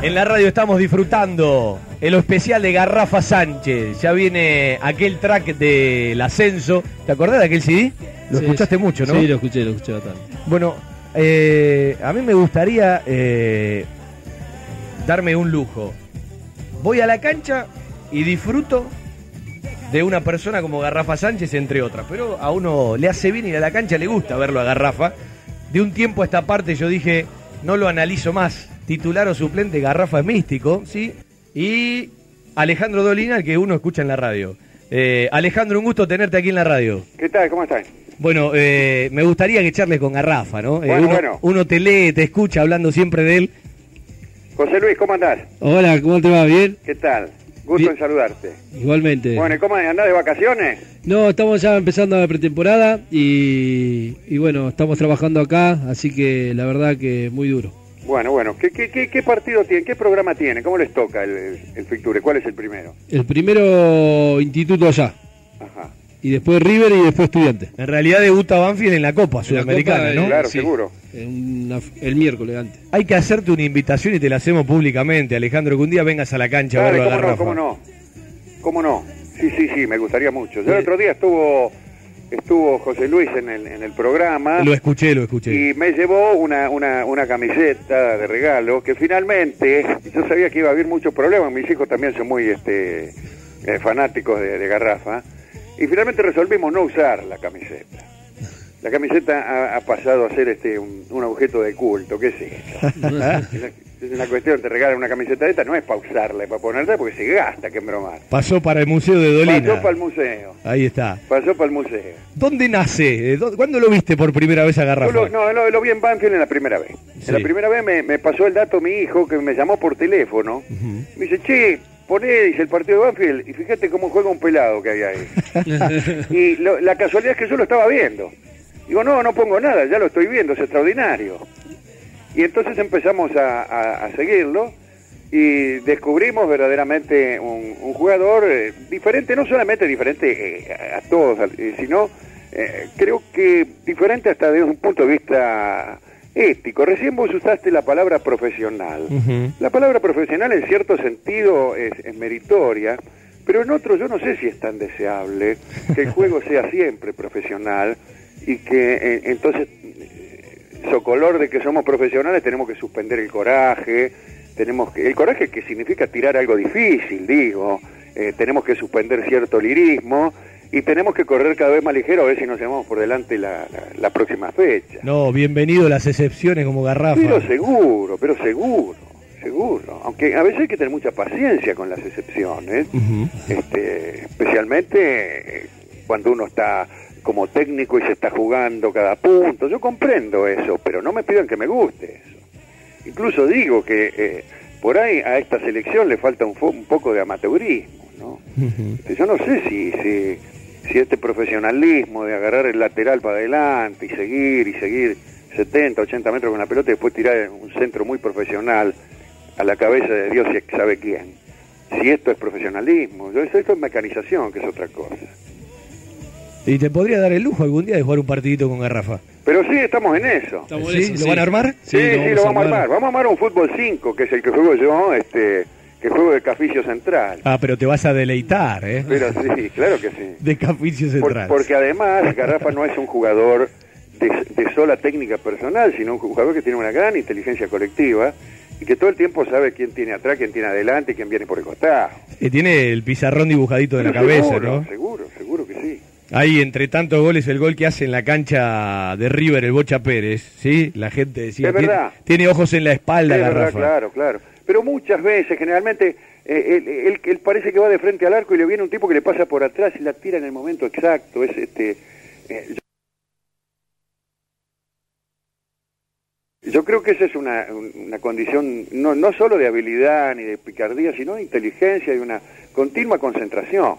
En la radio estamos disfrutando el especial de Garrafa Sánchez. Ya viene aquel track del ascenso. ¿Te acordás de aquel CD? Lo Sí, escuchaste sí. mucho, ¿no? Sí, lo escuché, lo escuché bastante. Bueno, eh, a mí me gustaría eh, darme un lujo. Voy a la cancha y disfruto de una persona como Garrafa Sánchez, entre otras. Pero a uno le hace bien ir a la cancha, le gusta verlo a Garrafa. De un tiempo a esta parte yo dije, no lo analizo más. Titular o suplente, Garrafa es místico, ¿sí? Y Alejandro Dolina, el que uno escucha en la radio. Eh, Alejandro, un gusto tenerte aquí en la radio. ¿Qué tal? ¿Cómo estás? Bueno, eh, me gustaría que charles con Garrafa, ¿no? Eh, Bueno, uno, bueno. uno te lee, te escucha hablando siempre de él. José Luis, ¿cómo andás? Hola, ¿cómo te va? ¿Bien? ¿Qué tal? Gusto en saludarte. Igualmente. Bueno, ¿y cómo andás de vacaciones? No, estamos ya empezando la pretemporada y, y bueno, estamos trabajando acá, así que la verdad que muy duro. Bueno, bueno, ¿qué, qué, qué, qué partido tiene? ¿Qué programa tiene? ¿Cómo les toca el, el, el Ficture? ¿Cuál es el primero? El primero instituto allá, Ajá. Y después River y después estudiante. En realidad debuta Banfield en la Copa En la Sudamericana, Copa, ¿no? Claro, sí, seguro. en una- el miércoles antes. Hay que hacerte una invitación y te la hacemos públicamente, Alejandro, que un día vengas a la cancha a verlo a. Garrafa. ¿Cómo no? ¿Cómo no? Sí, sí, sí, me gustaría mucho. Yo el otro día estuvo estuvo José Luis en el, en el programa Lo escuché, lo escuché. y me llevó una, una, una camiseta de regalo que finalmente, yo sabía que iba a haber muchos problemas, mis hijos también son muy este eh, fanáticos de, de garrafa, y finalmente resolvimos no usar la camiseta. La camiseta ha, ha pasado a ser este un, un objeto de culto, ¿qué es eso? <laughs> Es una cuestión, te regalan una camiseta de esta, no es para usarla, es para ponerla porque se gasta, que bromar. Pasó para el Museo de Dolina. Pasó para el museo, Ahí está. pasó para el museo. ¿Dónde nace? Eh, ¿Cuándo lo viste por primera vez a Yo Garrafa? lo, no, lo, lo vi en Banfield en la primera vez. Sí. En la primera vez me, me pasó el dato mi hijo que me llamó por teléfono. Me dice, che, poné, dice, el partido de Banfield y fíjate cómo juega un pelado que hay ahí. <laughs> y lo- la casualidad es que yo lo estaba viendo. Digo, no, no pongo nada, ya lo estoy viendo, es extraordinario. Y entonces empezamos a, a- a seguirlo y descubrimos verdaderamente un, un jugador eh, diferente, no solamente diferente eh, a, a todos, eh, sino eh, creo que diferente hasta desde un punto de vista ético. Recién vos usaste la palabra profesional. La palabra profesional en cierto sentido es, es meritoria, pero en otro yo no sé si es tan deseable que el juego sea <laughs> siempre profesional y que eh, entonces, eh, socolor de que somos profesionales, tenemos que suspender el coraje, tenemos que, el coraje que significa tirar algo difícil, digo, eh, tenemos que suspender cierto lirismo y tenemos que correr cada vez más ligero a ver si nos llevamos por delante la, la- la próxima fecha. No, bienvenido las excepciones como Garrafa. Pero seguro, pero seguro, seguro. Aunque a veces hay que tener mucha paciencia con las excepciones, este, especialmente eh, cuando uno está como técnico y se está jugando cada punto. Yo comprendo eso, pero no me pidan que me guste eso. Incluso digo que eh, por ahí a esta selección le falta un, fo- un poco de amateurismo, ¿no? Yo no sé si, si, si este profesionalismo de agarrar el lateral para adelante y seguir y seguir 70, 80 metros con la pelota y después tirar un centro muy profesional a la cabeza de Dios y sabe quién. Si esto es profesionalismo, yo, esto es mecanización, que es otra cosa. Y te podría dar el lujo algún día de jugar un partidito con Garrafa. Pero sí, estamos en eso. Estamos en ¿Sí? eso, ¿Lo sí. van a armar? Sí, sí, lo, vamos a armar. Vamos a armar un fútbol 5, que es el que juego yo, este, que juego de Caficio Central. Ah, pero te vas a deleitar, ¿eh? Pero sí, claro que sí. De Caficio Por- Central. porque además Garrafa no es un jugador de, de sola técnica personal, sino un jugador que tiene una gran inteligencia colectiva y que todo el tiempo sabe quién tiene atrás, quién tiene adelante y quién viene por el costado. Eh, tiene el pizarrón dibujadito de la cabeza, seguro, ¿no? Seguro, seguro que sí. Hay entre tantos goles el gol que hace en la cancha de River el Bocha Pérez, ¿sí? La gente decía, Es tiene, verdad. tiene ojos en la espalda, Es verdad, Garrafa. claro, claro. Pero muchas veces, generalmente, eh, él, él parece que va de frente al arco y le viene un tipo que le pasa por atrás y la tira en el momento exacto. Es este. eh, yo, creo que esa es una, un- una condición no, no solo de habilidad ni de picardía, sino de inteligencia y una continua concentración.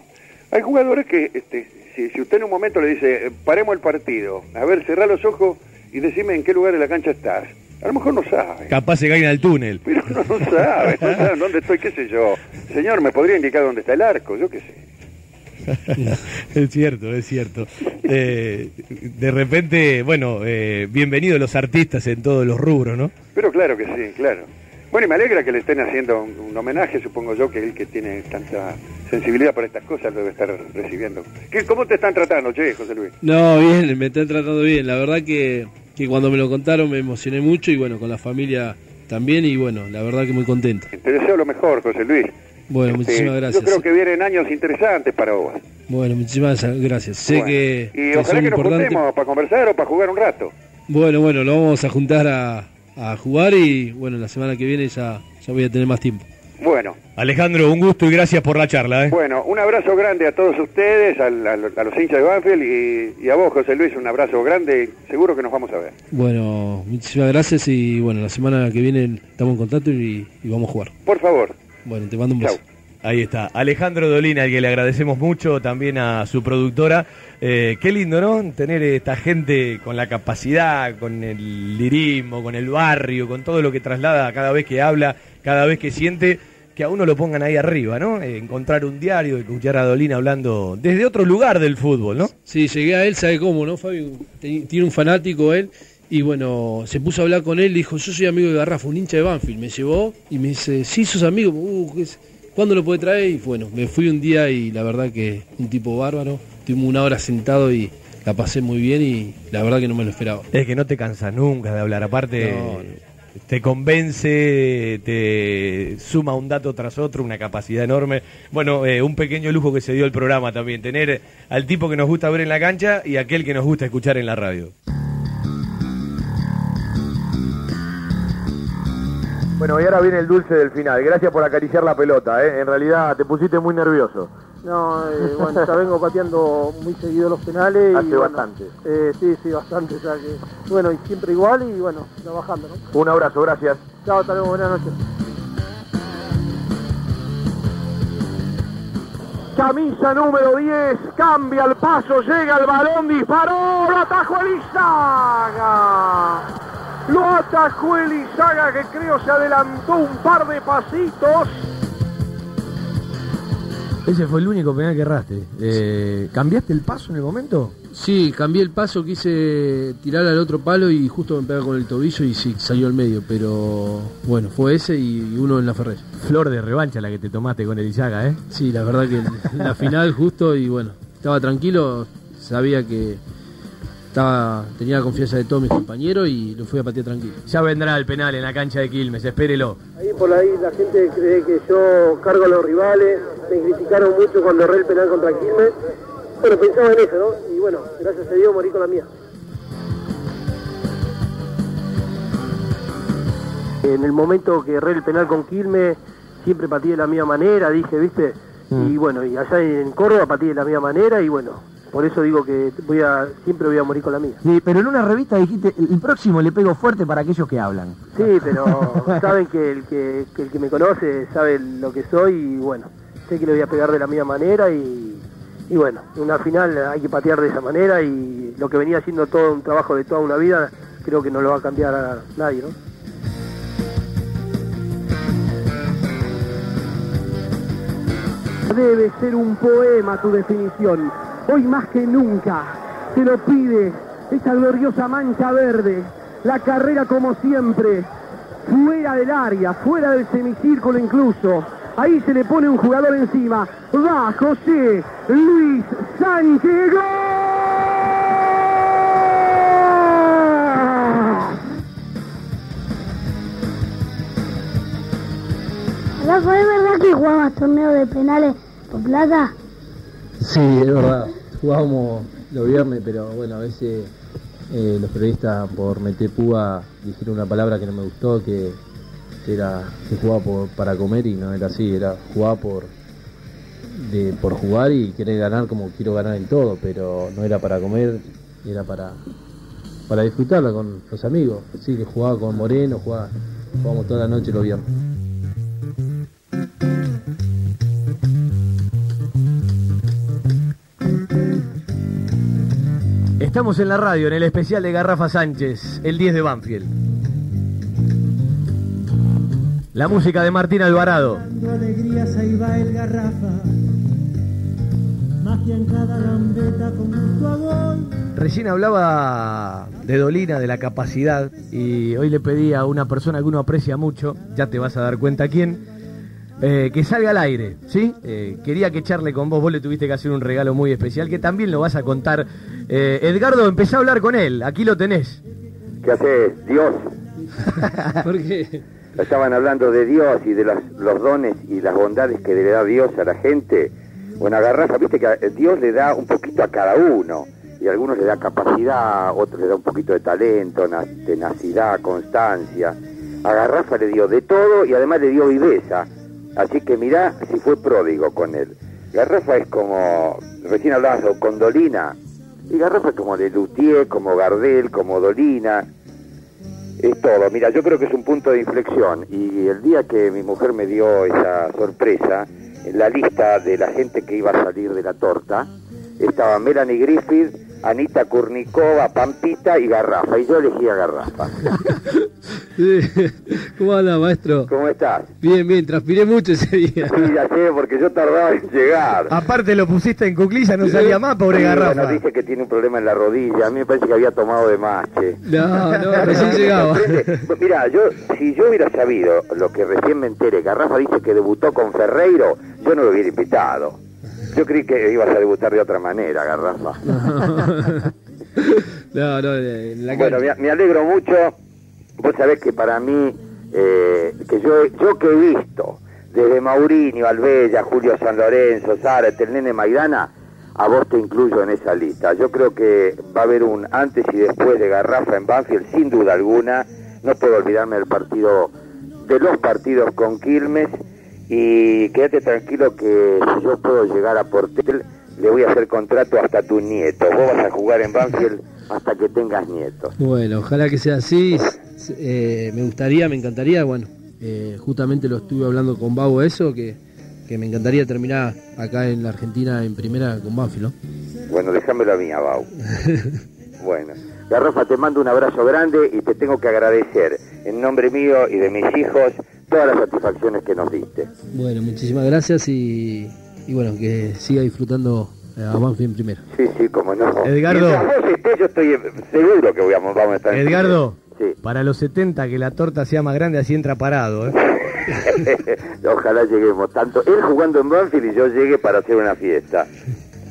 Hay jugadores que, este, si, si usted en un momento le dice, eh, paremos el partido, a ver, cerrá los ojos y decime en qué lugar de la cancha estás. A lo mejor no sabe. Capaz se caen al túnel. Pero no, no sabe, no sabe dónde estoy, qué sé yo. Señor, ¿me podría indicar dónde está el arco? Yo qué sé. <laughs> es cierto, es cierto. Eh, de repente, bueno, eh, bienvenidos los artistas en todos los rubros, ¿no? Pero claro que sí, claro. Bueno, y me alegra que le estén haciendo un, un homenaje, supongo yo, que él que tiene tanta sensibilidad para estas cosas lo debe estar recibiendo. ¿Qué, ¿Cómo te están tratando, che, José Luis? No, bien, me están tratando bien. La verdad que, que cuando me lo contaron me emocioné mucho y bueno, con la familia también y bueno, la verdad que muy contento. Te deseo lo mejor, José Luis. Bueno, Este, muchísimas gracias. Yo creo que vienen años interesantes para vos. Bueno, muchísimas gracias. Sé Bueno, que, y que ojalá que nos juntemos para conversar o para jugar un rato. Bueno, bueno, lo vamos a juntar a, a jugar y bueno, la semana que viene ya, ya voy a tener más tiempo. Bueno, Alejandro, un gusto y gracias por la charla, ¿eh? bueno, un abrazo grande a todos ustedes, al- al- a, los hinchas de Banfield y, y a vos, José Luis, un abrazo grande. Seguro que nos vamos a ver. Bueno, muchísimas gracias y bueno, la semana que viene estamos en contacto y, y vamos a jugar. Por favor. Bueno, te mando un beso. Ahí está, Alejandro Dolina, al que le agradecemos mucho, también a su productora. Eh, qué lindo, ¿no? Tener esta gente con la capacidad, con el lirismo, con el barrio, con todo lo que traslada cada vez que habla, cada vez que siente, que a uno lo pongan ahí arriba, ¿no? Eh, encontrar un diario, escuchar a Dolina hablando desde otro lugar del fútbol, ¿no? Sí, llegué a él, ¿sabe cómo, no, Fabio? Tiene un fanático él y bueno, se puso a hablar con él, dijo, yo soy amigo de Garrafa, un hincha de Banfield. Me llevó y me dice, sí, sos amigo, uh, ¿qué es? ¿cuándo lo puede traer? Y bueno, me fui un día y la verdad que un tipo bárbaro. Estuvimos una hora sentado y la pasé muy bien y la verdad que no me lo esperaba. Es que no te cansas nunca de hablar, aparte No, te convence, te suma un dato tras otro, una capacidad enorme. Bueno, eh, un pequeño lujo que se dio el programa también, tener al tipo que nos gusta ver en la cancha y aquel que nos gusta escuchar en la radio. Bueno, y ahora viene el dulce del final. Gracias por acariciar la pelota, ¿eh? En realidad te pusiste muy nervioso. No, eh, bueno, ya vengo pateando muy seguido los penales. Hace y, bueno, bastante. eh, sí, sí, bastante, ya que, bueno, y siempre igual y bueno, trabajando, ¿no? Un abrazo, gracias. Chao, hasta luego, buenas noches. Camisa número 10, cambia el paso, llega el balón, disparó, lo atajó Elizaga. Lo atajó Elizaga que creo se adelantó un par de pasitos. Ese fue el único penal que erraste. Eh, ¿Cambiaste el paso en el momento? Sí, cambié el paso, quise tirar al otro palo y justo me pega con el tobillo y sí, salió al medio. Pero bueno, fue ese y uno en la Ferrer. Flor de revancha la que te tomaste con Elizaga, ¿eh? Sí, la verdad que la final justo y bueno, estaba tranquilo, sabía que estaba, tenía la confianza de todos mis compañeros y lo fui a patear tranquilo. Ya vendrá el penal en la cancha de Quilmes, espérelo. Ahí por ahí la gente cree que yo cargo a los rivales, me criticaron mucho cuando erré el penal contra Quilmes. Bueno, pensaba en eso, ¿no? Y bueno, gracias a Dios morí con la mía. En el momento que erré el penal con Quilmes, siempre pateé de la misma manera, dije, ¿viste? Y bueno, y allá en Córdoba pateé de la misma manera y bueno, por eso digo que voy a siempre voy a morir con la mía. Sí, pero en una revista dijiste, el próximo le pego fuerte para aquellos que hablan. Sí, pero <laughs> saben que el que, que el que me conoce sabe lo que soy y bueno, sé que le voy a pegar de la misma manera y, y bueno, en una final hay que patear de esa manera y lo que venía haciendo todo un trabajo de toda una vida, creo que no lo va a cambiar a nadie, ¿no? Debe ser un poema tu definición. Hoy más que nunca te lo pide esa gloriosa mancha verde. La carrera como siempre, fuera del área, fuera del semicírculo incluso. Ahí se le pone un jugador encima. Va José Luis Sánchez. ¿es verdad que jugabas torneo de penales por plata? Sí, es verdad. Jugábamos los viernes, pero bueno, a veces eh, los periodistas por meter púa dijeron una palabra que no me gustó, que, era que jugaba por, para comer y no era así, era jugar por de, por jugar y querer ganar como quiero ganar en todo, pero no era para comer, era para para disfrutarla con los amigos. Sí, que jugaba con Moreno, jugaba, jugábamos toda la noche los viernes. Estamos en la radio, en el especial de Garrafa Sánchez, el 10 de Banfield. La música de Martín Alvarado. Dando alegrías, ahí va el garrafa. Magia en cada gambeta con gusto a gol. Recién hablaba de Dolina, de la capacidad, y hoy le pedí a una persona que uno aprecia mucho, ya te vas a dar cuenta quién, eh, que salga al aire, ¿sí? Eh, quería que charle con vos, vos le tuviste que hacer un regalo muy especial, que también lo vas a contar. Eh, Edgardo, empecé a hablar con él, aquí lo tenés. ¿Qué haces? Dios. <laughs> ¿Por qué? Estaban hablando de Dios y de las- los dones y las bondades que le da Dios a la gente. Bueno, a Garrafa, viste que a- Dios le da un poquito a cada uno. Y a algunos le da capacidad, a otros le da un poquito de talento, na- tenacidad, constancia. A Garrafa le dio de todo y además le dio viveza. Así que mirá si fue pródigo con él. Garrafa es como, recién hablabas con Dolina, y Garrafa es como de Lutier, como Gardel, como Dolina, es todo. Mira, yo creo que es un punto de inflexión y el día que mi mujer me dio esa sorpresa, en la lista de la gente que iba a salir de la torta, estaba Melanie Griffith, Anita Kurnikova, Pampita y Garrafa. Y yo elegí a Garrafa. <laughs> ¿Cómo anda, maestro? ¿Cómo estás? Bien, bien, transpiré mucho ese día. Sí, ya sé, porque yo tardaba en llegar. Aparte lo pusiste en cuclilla, no salía más, pobre Sí, Garrafa. Bueno, dice que tiene un problema en la rodilla. A mí me parece que había tomado de más, che. No, no, recién <laughs> llegaba. Mira, yo, si yo hubiera sabido lo que recién me enteré, Garrafa dice que debutó con Ferreiro, yo no lo hubiera invitado. Yo creí que ibas a debutar de otra manera, Garrafa. <laughs> No, no, la Bueno, me, alegro mucho. Vos sabés que para mí, eh, que yo, yo que he visto, desde Maurinho, Albella, Julio San Lorenzo, Zárate, el nene Maidana, a vos te incluyo en esa lista. Yo creo que va a haber un antes y después de Garrafa en Banfield, sin duda alguna. No puedo olvidarme del partido, de los partidos con Quilmes. Y quédate tranquilo que si yo puedo llegar a Portel, le voy a hacer contrato hasta tu nieto. Vos vas a jugar en Banfield hasta que tengas nietos. Bueno, ojalá que sea así. Eh, me gustaría, me encantaría, bueno, eh, justamente lo estuve hablando con Babo eso, que, que me encantaría terminar acá en la Argentina en primera con Banfield, ¿no? Bueno, déjame la mía, Bau. <laughs> Bueno, Garrafa, te mando un abrazo grande y te tengo que agradecer en nombre mío y de mis hijos todas las satisfacciones que nos diste. Bueno, muchísimas gracias y, y bueno, que siga disfrutando eh, a Banfield primero. Sí, sí, como no. Edgardo. Mientras vos estés, yo estoy seguro que voy a- vamos a estar en Edgardo, Sí. para los 70 que la torta sea más grande, así entra parado. ¿eh? <laughs> Ojalá lleguemos tanto. Él jugando en Banfield y yo llegue para hacer una fiesta.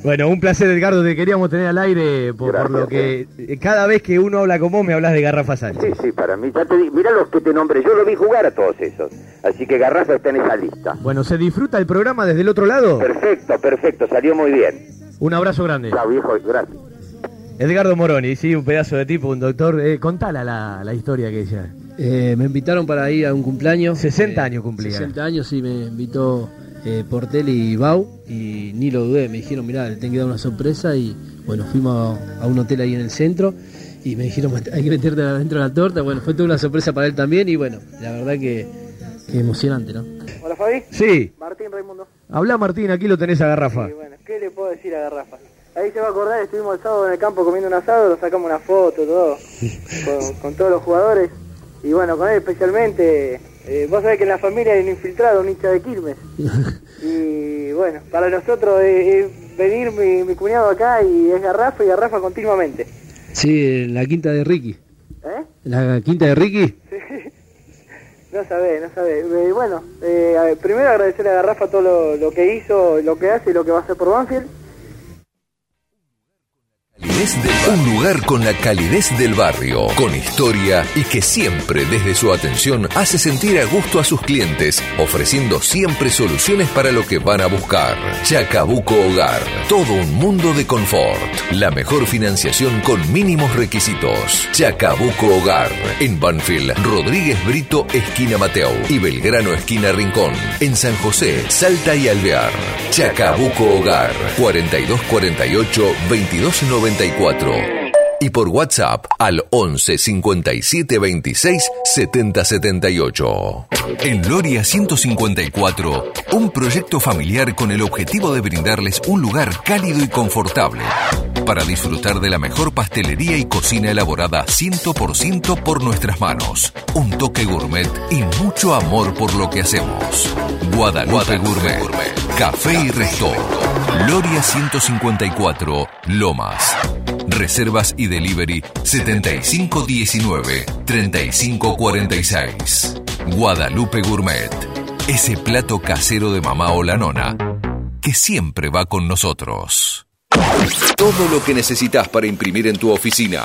Bueno, un placer, Edgardo, te queríamos tener al aire por, por lo que eh, cada vez que uno habla con vos me hablas de Garrafa Sánchez. Sí, sí, para mí. Ya te di, mirá los que te nombré. Yo lo vi jugar a todos esos. Así que Garrafa está en esa lista. Bueno, ¿se disfruta el programa desde el otro lado? Perfecto, perfecto. Salió muy bien. Un abrazo grande. Chao, viejo. Gracias. Edgardo moroni, sí, un pedazo de tipo, un doctor. Eh, contala la, la historia que ella. Eh, me invitaron para ir a un cumpleaños. 60 años cumplía. 60 años, sí, me invitó eh, Portel y Bau y ni lo dudé. Me dijeron, mirá, le tengo que dar una sorpresa y bueno, fuimos a, a un hotel ahí en el centro y me dijeron, hay que meterte adentro de la torta. Bueno, fue toda una sorpresa para él también y bueno, la verdad que, que emocionante, ¿no? Hola Fabi. Sí. Martín Raimundo. Habla Martín, aquí lo tenés a Garrafa. Y bueno, ¿qué le puedo decir a Garrafa? Ahí se va a acordar, estuvimos el sábado en el campo comiendo un asado, nos sacamos una foto, todo, <laughs> con, con todos los jugadores. Y bueno, con él especialmente, eh, vos sabés que en la familia hay un infiltrado, un hincha de Quilmes. <laughs> Y bueno, para nosotros es, es venir mi, mi cuñado acá y es Garrafa y Garrafa continuamente. Sí, en la quinta de Ricky. ¿Eh? ¿En la quinta de Ricky? <laughs> No sabés, no sabés. Eh, bueno, eh, a ver, primero agradecerle a Garrafa todo lo, lo que hizo, lo que hace y lo que va a hacer por Banfield. Un lugar con la calidez del barrio, con historia y que siempre desde su atención hace sentir a gusto a sus clientes, ofreciendo siempre soluciones para lo que van a buscar. Chacabuco Hogar, todo un mundo de confort. La mejor financiación con mínimos requisitos. Chacabuco Hogar, en Banfield, Rodríguez Brito, esquina Mateo y Belgrano, esquina Rincón. En San José, Salta y Alvear. Chacabuco Hogar, 4248 2294 y por WhatsApp al 11 57 26 70 78. En Loria 154, un proyecto familiar con el objetivo de brindarles un lugar cálido y confortable para disfrutar de la mejor pastelería y cocina elaborada 100% por nuestras manos, un toque gourmet y mucho amor por lo que hacemos. Guadalupe Gourmet, Café y Resto, Loria 154, Lomas. Reservas y delivery 7519-3546. Guadalupe Gourmet. Ese plato casero de mamá o la nona que siempre va con nosotros. Todo lo que necesitas para imprimir en tu oficina.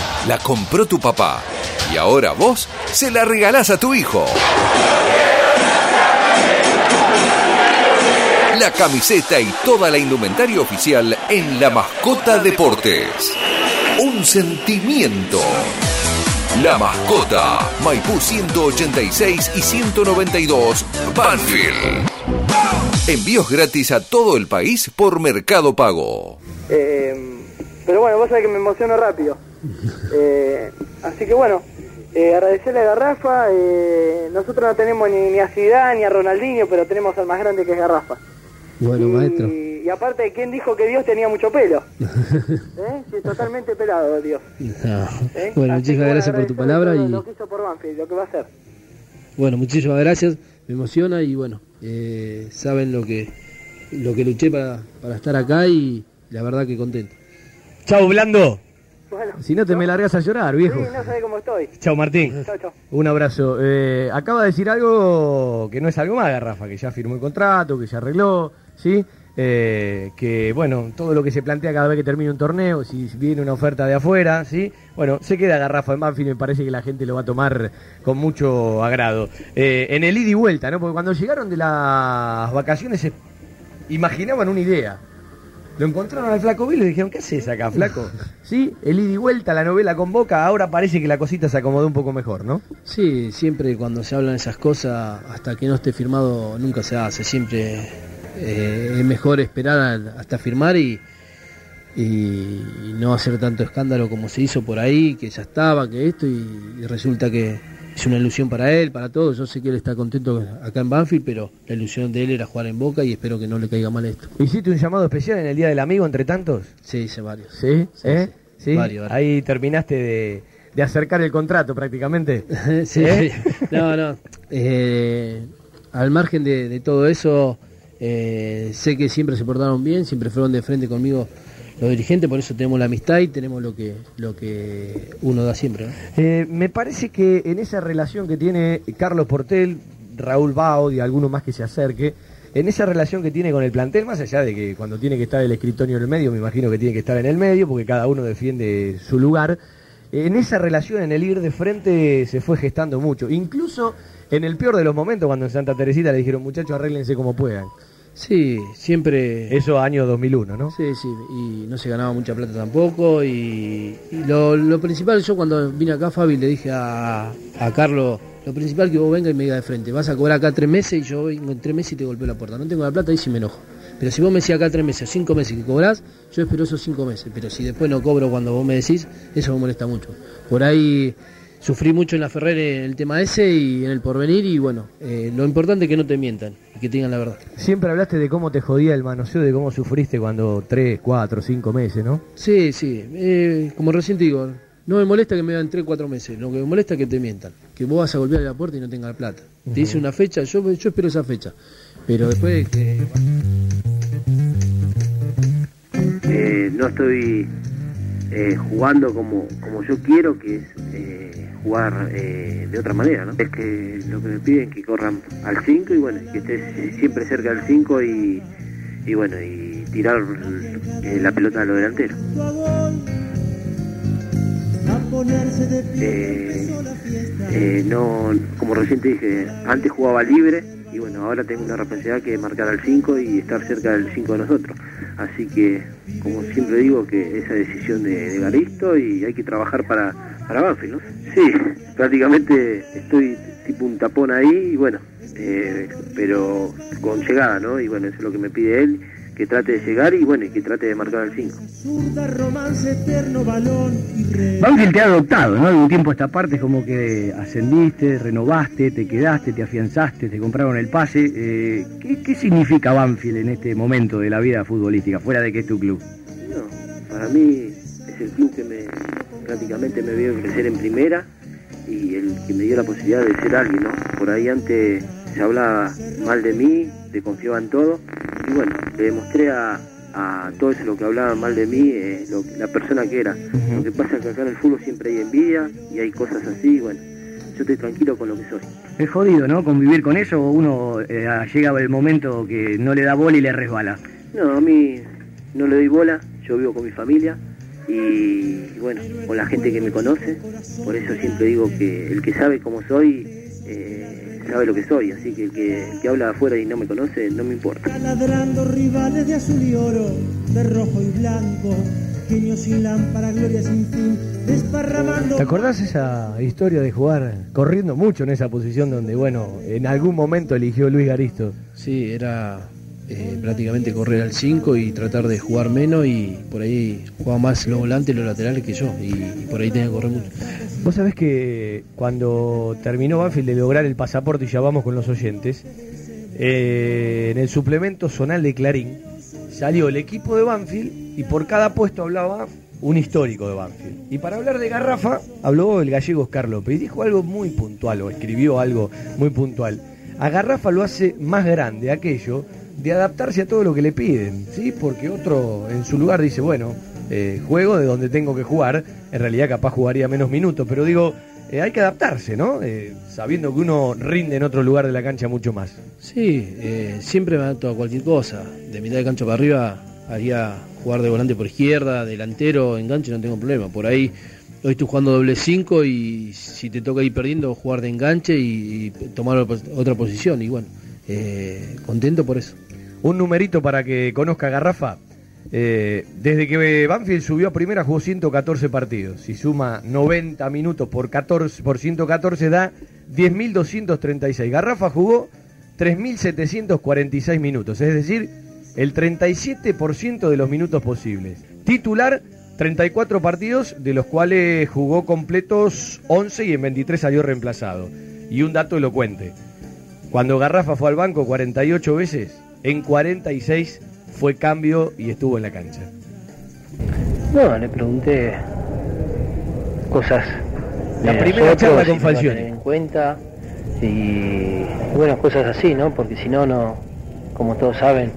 la compró tu papá y ahora vos se la regalás a tu hijo. La camiseta y toda la indumentaria oficial en La Mascota Deportes. Un sentimiento. La Mascota, Maipú 186 y 192, Banfield. Envíos gratis a todo el país por Mercado Pago. Eh, pero bueno, vos sabés que me emociono rápido. Eh, así que bueno, eh, agradecerle a Garrafa. eh, nosotros no tenemos ni, ni a Zidane ni a Ronaldinho, pero tenemos al más grande que es Garrafa. Bueno, maestro. Y, y aparte, ¿quién dijo que Dios tenía mucho pelo? <laughs> ¿Eh? Sí, totalmente pelado Dios. No. ¿eh? Bueno, muchísimas gracias por tu palabra y Lo que hizo por Banfield, lo que va a hacer. bueno, muchísimas gracias. Me emociona y bueno, eh, saben lo que lo que luché para, para estar acá y la verdad que contento. Chau, Blando. Bueno, Si no te me largas a llorar, viejo. sí, no sabés cómo estoy. Chau, Martín. Chau, chau. Un abrazo. Eh, acaba de decir algo que no es algo más, Garrafa, que ya firmó el contrato, que ya arregló, ¿sí? Eh, que, bueno, todo lo que se plantea cada vez que termina un torneo, si viene una oferta de afuera, ¿sí? Bueno, se queda Garrafa en Banfield y me parece que la gente lo va a tomar con mucho agrado. Eh, en el ida y vuelta, ¿no? Porque cuando llegaron de las vacaciones se imaginaban una idea. Lo encontraron al Flaco Vilo y dijeron, ¿qué haces acá, Flaco? <laughs> Sí, el ida y vuelta, la novela convoca, ahora parece que la cosita se acomodó un poco mejor, ¿no? Sí, siempre cuando se hablan esas cosas, hasta que no esté firmado, nunca se hace. Siempre eh, es mejor esperar hasta firmar y, y no hacer tanto escándalo como se hizo por ahí, que ya estaba, que esto, y, y resulta que es una ilusión para él, para todos. Yo sé que él está contento acá en Banfield, pero la ilusión de él era jugar en Boca y espero que no le caiga mal esto. ¿Hiciste un llamado especial en el Día del Amigo entre tantos? Sí, hice varios. ¿Sí? ¿Eh? ¿Sí? Varios, varios. Ahí terminaste de, de acercar el contrato prácticamente. <laughs> sí, ¿Eh? sí. No, no. Eh, al margen de, de todo eso, eh, sé que siempre se portaron bien, siempre fueron de frente conmigo los dirigentes, por eso tenemos la amistad y tenemos lo que, lo que uno da siempre. ¿no? Eh, me parece que en esa relación que tiene Carlos Portel, Raúl Baud y alguno más que se acerque, en esa relación que tiene con el plantel, más allá de que cuando tiene que estar el escritorio en el medio, me imagino que tiene que estar en el medio, porque cada uno defiende su lugar, en esa relación, en el ir de frente, se fue gestando mucho. Incluso en el peor de los momentos, cuando en Santa Teresita le dijeron, muchachos, arréglense como puedan. Sí, siempre... Eso año 2001, ¿no? Sí, sí, y no se ganaba mucha plata tampoco. Y, y lo, lo principal, yo cuando vine acá, Fabi, le dije a, a Carlos, lo principal que vos venga y me diga de frente, vas a cobrar acá tres meses y yo vengo en tres meses y te golpeo la puerta. No tengo la plata y sí me enojo. Pero si vos me decís acá tres meses, cinco meses que cobrás, yo espero esos cinco meses. Pero si después no cobro cuando vos me decís, eso me molesta mucho. Por ahí sufrí mucho en la Ferrer en el tema ese y en el porvenir y bueno, eh, lo importante es que no te mientan y que te digan la verdad. Siempre hablaste de cómo te jodía el manoseo, de cómo sufriste cuando tres, cuatro, cinco meses, ¿no? Sí, sí. eh, como recién te digo, no me molesta que me dan 3, 4 meses. Lo que me molesta es que te mientan. Que vos vas a golpear la puerta y no tengas plata. Te dice una fecha, yo, yo espero esa fecha. Pero después que... Eh, no estoy eh, jugando como, como yo quiero, que es eh, jugar eh, de otra manera, ¿no? Es que lo que me piden que corran al 5 y bueno, que estés siempre cerca del 5 y, y bueno, y tirar eh, la pelota a los delanteros. Eh, eh, no, como recién te dije, antes jugaba libre y bueno, ahora tengo una responsabilidad que marcar al 5 y estar cerca del 5 de nosotros. Así que, como siempre digo, que esa decisión de, de Garisto y hay que trabajar para, para Banfield, ¿no? Sí, prácticamente estoy tipo un tapón ahí y bueno, eh, pero con llegada, ¿no? Y bueno, eso es lo que me pide él, que trate de llegar y bueno, y que trate de marcar al 5. Zurda, romance, eterno balón y re- Banfield te ha adoptado, ¿no? Algún tiempo a esta parte es como que ascendiste, renovaste, te quedaste, te afianzaste, te compraron el pase. Eh, ¿qué, qué significa Banfield en este momento de la vida futbolística, fuera de que es tu club? No, para mí es el club que me prácticamente me vio crecer en primera y el que me dio la posibilidad de ser alguien, ¿no? Por ahí antes se hablaba mal de mí, te confiaba en todo y bueno, le demostré a, a todo eso lo que hablaban mal de mí, eh, lo- la persona que era. Lo que pasa es que acá en el fútbol siempre hay envidia y hay cosas así, bueno, yo estoy tranquilo con lo que soy. Es jodido, ¿no? Convivir con eso, o uno eh, llega el momento que no le da bola y le resbala. No, a mí no le doy bola, yo vivo con mi familia y bueno, con la gente que me conoce, por eso siempre digo que el que sabe cómo soy, eh, sabe lo que soy, así que el que, el que habla de afuera y no me conoce, no me importa. Ladrando rivales de azul y oro, de rojo y blanco, genio sin lámpara, gloria sin fin, desparramando. ¿Te acordás esa historia de jugar corriendo mucho en esa posición donde, bueno, en algún momento eligió Luis Garisto? Sí, era eh, prácticamente correr al 5 y tratar de jugar menos y por ahí jugaba más los volantes los laterales que yo y, y por ahí tenía que correr mucho. Vos sabés que cuando terminó Banfield de lograr el pasaporte, y ya vamos con los oyentes, eh, en el suplemento zonal de Clarín salió el equipo de Banfield y por cada puesto hablaba un histórico de Banfield. Y para hablar de Garrafa, habló el gallego Oscar López y dijo algo muy puntual, o escribió algo muy puntual. A Garrafa lo hace más grande aquello de adaptarse a todo lo que le piden, ¿sí? Porque otro en su lugar dice, bueno, eh, juego de donde tengo que jugar, en realidad capaz jugaría menos minutos, pero digo, eh, hay que adaptarse, ¿no? Eh, sabiendo que uno rinde en otro lugar de la cancha mucho más. Sí, siempre me adapto a cualquier cosa. De mitad de cancha para arriba haría jugar de volante por izquierda, delantero, enganche, no tengo problema. Por ahí hoy estoy jugando doble 5 y si te toca ir perdiendo, jugar de enganche y, y tomar otra posición. Y bueno, eh, contento por eso. Un numerito para que conozca Garrafa. Eh, desde que Banfield subió a primera jugó 114 partidos. Si suma 90 minutos por, 14, por 114 da 10.236. Garrafa jugó 3.746 minutos, es decir, el 37% de los minutos posibles. Titular, 34 partidos, de los cuales jugó completos 11 y en 23 salió reemplazado. Y un dato elocuente. Cuando Garrafa fue al banco 48 veces, en 46 fue cambio y estuvo en la cancha. No, le pregunté cosas. La primera charla con Falcioni. en cuenta y bueno, cosas así, ¿no? Porque si no, no, como todos saben,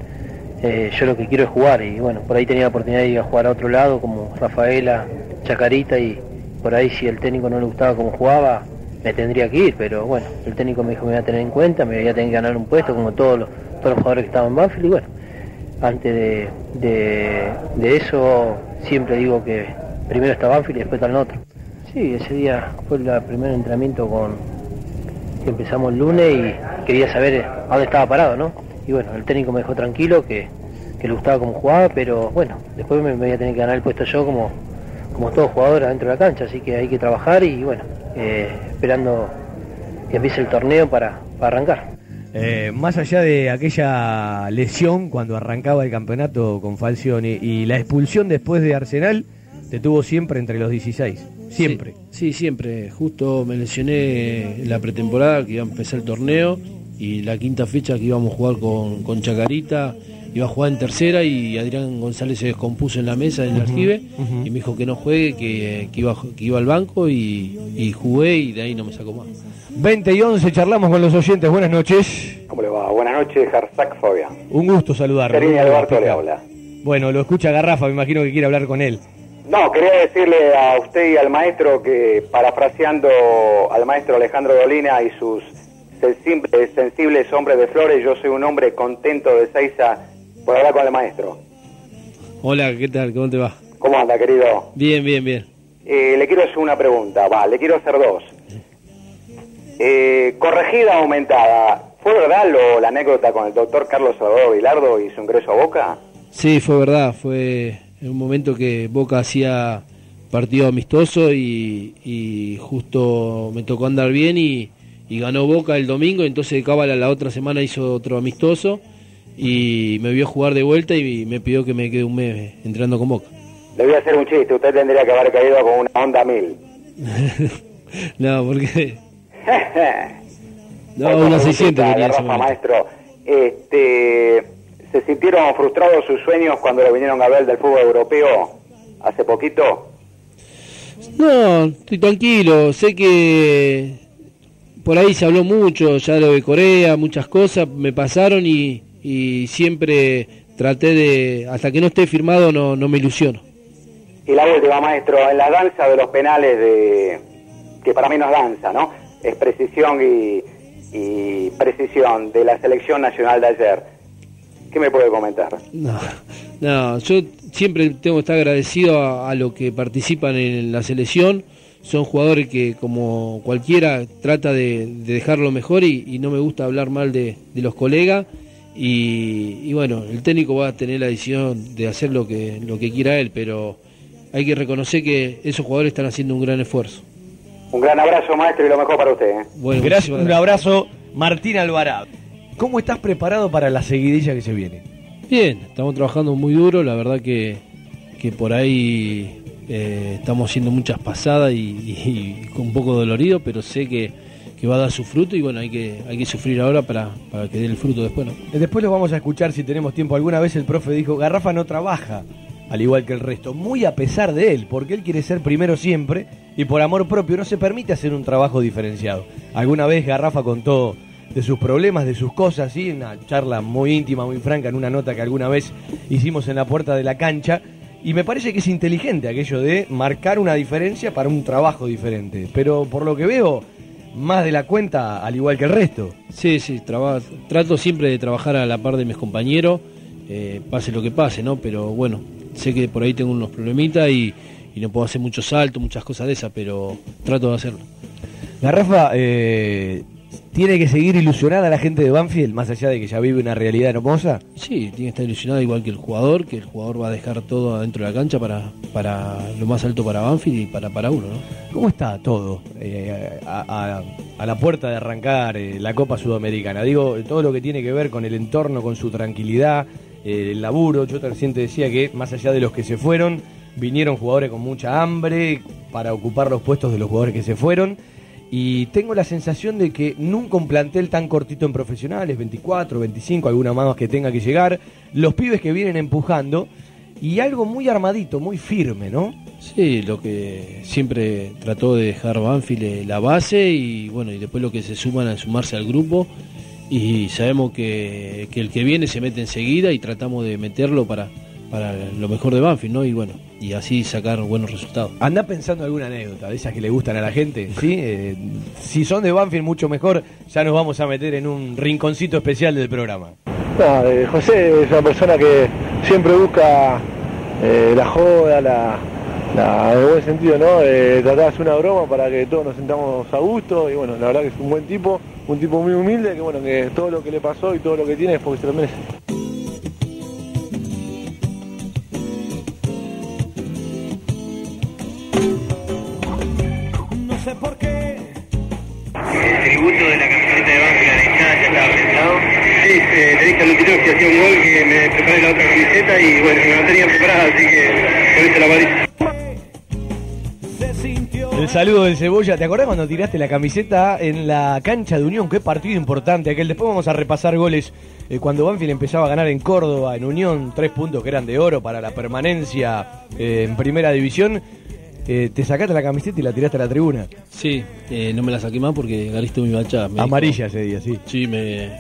eh, yo lo que quiero es jugar y bueno, por ahí tenía la oportunidad de ir a jugar a otro lado como Rafaela, Chacarita y por ahí si el técnico no le gustaba cómo jugaba, me tendría que ir, pero bueno, el técnico me dijo que me iba a tener en cuenta, me iba a tener que ganar un puesto como todos los, todos los jugadores que estaban en Banfield y bueno, antes de, de, eso siempre digo que primero está Banfield y después está el otro. Sí, ese día fue el primer entrenamiento con que empezamos el lunes y quería saber a dónde estaba parado, ¿no? Y bueno, el técnico me dejó tranquilo, que, le gustaba cómo jugaba, pero bueno, después me, voy a tener que ganar el puesto yo como, como todo jugador adentro de la cancha, así que hay que trabajar y bueno, eh, esperando que empiece el torneo para arrancar. Eh, más allá de aquella lesión cuando arrancaba el campeonato con Falcioni y la expulsión después de Arsenal, te tuvo siempre entre los 16. Siempre. Sí, siempre. Justo me lesioné en la pretemporada que iba a empezar el torneo y la quinta fecha que íbamos a jugar con, con Chacarita iba a jugar en tercera y Adrián González se descompuso en la mesa en el archive y me dijo que no juegue, que, que iba, que iba al banco y, y jugué y de ahí no me sacó más. 20 y 11 charlamos con los oyentes. Buenas noches. ¿Cómo le va? Buenas noches, Jarzac Fabián. Un gusto saludarlo. ¿Cómo Alberto le habla. Bueno, lo escucha Garrafa, me imagino que quiere hablar con él. No, quería decirle a usted y al maestro que, parafraseando al maestro Alejandro Dolina y sus sensibles, sensibles hombres de flores, yo soy un hombre contento de Seiza por hablar con el maestro. Hola, ¿qué tal? ¿Cómo te va? ¿Cómo anda, querido? Bien, bien, bien. Eh, le quiero hacer una pregunta, va, le quiero hacer dos. Eh, corregida aumentada, ¿fue verdad lo, la anécdota con el doctor Carlos Salvador Vilardo y su ingreso a Boca? Sí, fue verdad, fue en un momento que Boca hacía partido amistoso y, y justo me tocó andar bien y, y ganó Boca el domingo, entonces Cábala la otra semana hizo otro amistoso y me vio jugar de vuelta y me pidió que me quede un mes entrando con Boca. Le voy a hacer un chiste, usted tendría que haber caído con una onda mil. <laughs> no, porque... <laughs> No, una preguntita 600 de quería Rafa, momento. maestro. Este, ¿Se sintieron frustrados sus sueños cuando le vinieron a ver del fútbol europeo hace poquito? No, estoy tranquilo. Sé que por ahí se habló mucho, ya lo de Corea, muchas cosas me pasaron y, y siempre traté de, hasta que no esté firmado, no, no me ilusiono. Y la última, maestro, en la danza de los penales de que para mí no es danza, ¿no? Es precisión y, y precisión de la selección nacional de ayer. ¿Qué me puede comentar? No, no, yo siempre tengo que estar agradecido a, a los que participan en la selección. Son jugadores que, como cualquiera, trata de, de dejarlo mejor y, y no me gusta hablar mal de, de los colegas. Y, y bueno, el técnico va a tener la decisión de hacer lo que, lo que quiera él, pero hay que reconocer que esos jugadores están haciendo un gran esfuerzo. Un gran abrazo, maestro, y lo mejor para usted. ¿eh? Bueno, Gracias, un abrazo, Martín Alvarado. ¿Cómo estás preparado para la seguidilla que se viene? Bien, estamos trabajando muy duro, la verdad que, que por ahí eh, estamos haciendo muchas pasadas y, y- y con un poco dolorido, pero sé que, que va a dar su fruto y bueno, hay que, hay que sufrir ahora para, para que dé el fruto después, ¿no? Eh, Después lo vamos a escuchar si tenemos tiempo. Alguna vez el profe dijo, Garrafa no trabaja, al igual que el resto, muy a pesar de él, porque él quiere ser primero siempre y por amor propio no se permite hacer un trabajo diferenciado. Alguna vez Garrafa contó de sus problemas, de sus cosas, ¿sí? una charla muy íntima, muy franca, en una nota que alguna vez hicimos en la puerta de la cancha. Y me parece que es inteligente aquello de marcar una diferencia para un trabajo diferente. Pero por lo que veo, más de la cuenta, al igual que el resto. Sí, sí, traba- trato siempre de trabajar a la par de mis compañeros, eh, pase lo que pase, ¿no? Pero bueno, sé que por ahí tengo unos problemitas y, y no puedo hacer muchos saltos, muchas cosas de esas, pero trato de hacerlo. Garrafa, eh, ¿Tiene que seguir ilusionada la gente de Banfield, más allá de que ya vive una realidad hermosa? Sí, tiene que estar ilusionado igual que el jugador, que el jugador va a dejar todo adentro de la cancha para, para lo más alto para Banfield y para, para uno, ¿no? ¿Cómo está todo eh, a, a- a la puerta de arrancar eh, la Copa Sudamericana? Digo, todo lo que tiene que ver con el entorno, con su tranquilidad, eh, el laburo. Yo recién te decía que más allá de los que se fueron, vinieron jugadores con mucha hambre para ocupar los puestos de los jugadores que se fueron. Y tengo la sensación de que nunca un plantel tan cortito en profesionales, 24, 25, alguna más que tenga que llegar, los pibes que vienen empujando y algo muy armadito, muy firme, ¿no? Sí, lo que siempre trató de dejar Banfield eh, la base y bueno, y después lo que se suman a sumarse al grupo y sabemos que, que el que viene se mete enseguida y tratamos de meterlo para, para lo mejor de Banfield, ¿no? Y bueno, y así sacar buenos resultados. Anda pensando alguna anécdota de esas que le gustan a la gente, ¿sí? Eh, si son de Banfield mucho mejor, ya nos vamos a meter en un rinconcito especial del programa. No, eh, José es una persona que siempre busca eh, la joda, la, la- en buen sentido, ¿no? Eh, tratar de hacer una broma para que todos nos sentamos a gusto y bueno, la verdad que es un buen tipo, un tipo muy humilde, que bueno, que todo lo que le pasó y todo lo que tiene es porque se lo merece. El tributo de la camiseta de Banfield a la hinchada ya estaba pensado. Sí, eh, le dije al Luchino que hacía un gol que me preparé la otra camiseta y bueno, me la tenía preparada, así que por eso la parí. El saludo del Cebolla, ¿te acordás cuando tiraste la camiseta en la cancha de Unión? Qué partido importante aquel. Después vamos a repasar goles eh, cuando Banfield empezaba a ganar en Córdoba, en Unión, tres puntos que eran de oro para la permanencia eh, en primera división. Eh, te sacaste la camiseta y la tiraste a la tribuna. Sí, eh, no me la saqué más porque Garisto me iba a echar. Me Amarilla ese día, sí. Sí, me,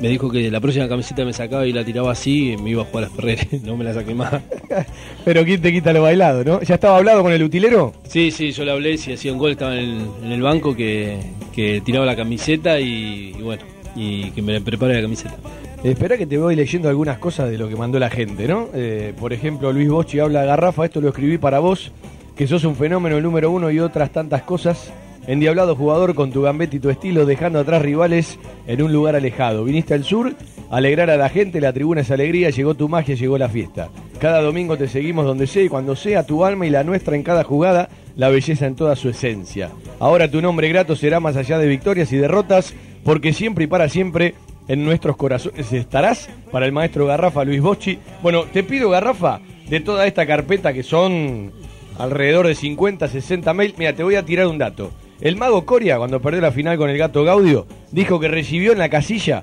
me dijo que la próxima camiseta me sacaba y la tiraba así y me iba a jugar a Ferrer. <laughs> no me la saqué más. <laughs> Pero ¿quién te quita lo bailado, no? ¿Ya estaba hablado con el utilero? Sí, sí, yo le hablé, si hacía un gol estaba en el, en el banco que, que tiraba la camiseta y, y bueno, y que me prepare la camiseta. Espera que te voy leyendo algunas cosas de lo que mandó la gente, ¿no? Eh, por ejemplo, Luis Boschi habla de Garrafa, esto lo escribí para vos, que sos un fenómeno número uno y otras tantas cosas. Endiablado jugador con tu gambeta y tu estilo, dejando atrás rivales en un lugar alejado. Viniste al sur, alegrar a la gente, la tribuna es alegría, llegó tu magia, llegó la fiesta. Cada domingo te seguimos donde sea y cuando sea tu alma y la nuestra en cada jugada, la belleza en toda su esencia. Ahora tu nombre grato será más allá de victorias y derrotas, porque siempre y para siempre en nuestros corazones estarás para el maestro Garrafa Luis Boschi. Bueno, te pido Garrafa, de toda esta carpeta que son alrededor de 50, 60 mails, mira, te voy a tirar un dato. El mago Coria, cuando perdió la final con el gato Gaudio, dijo que recibió en la casilla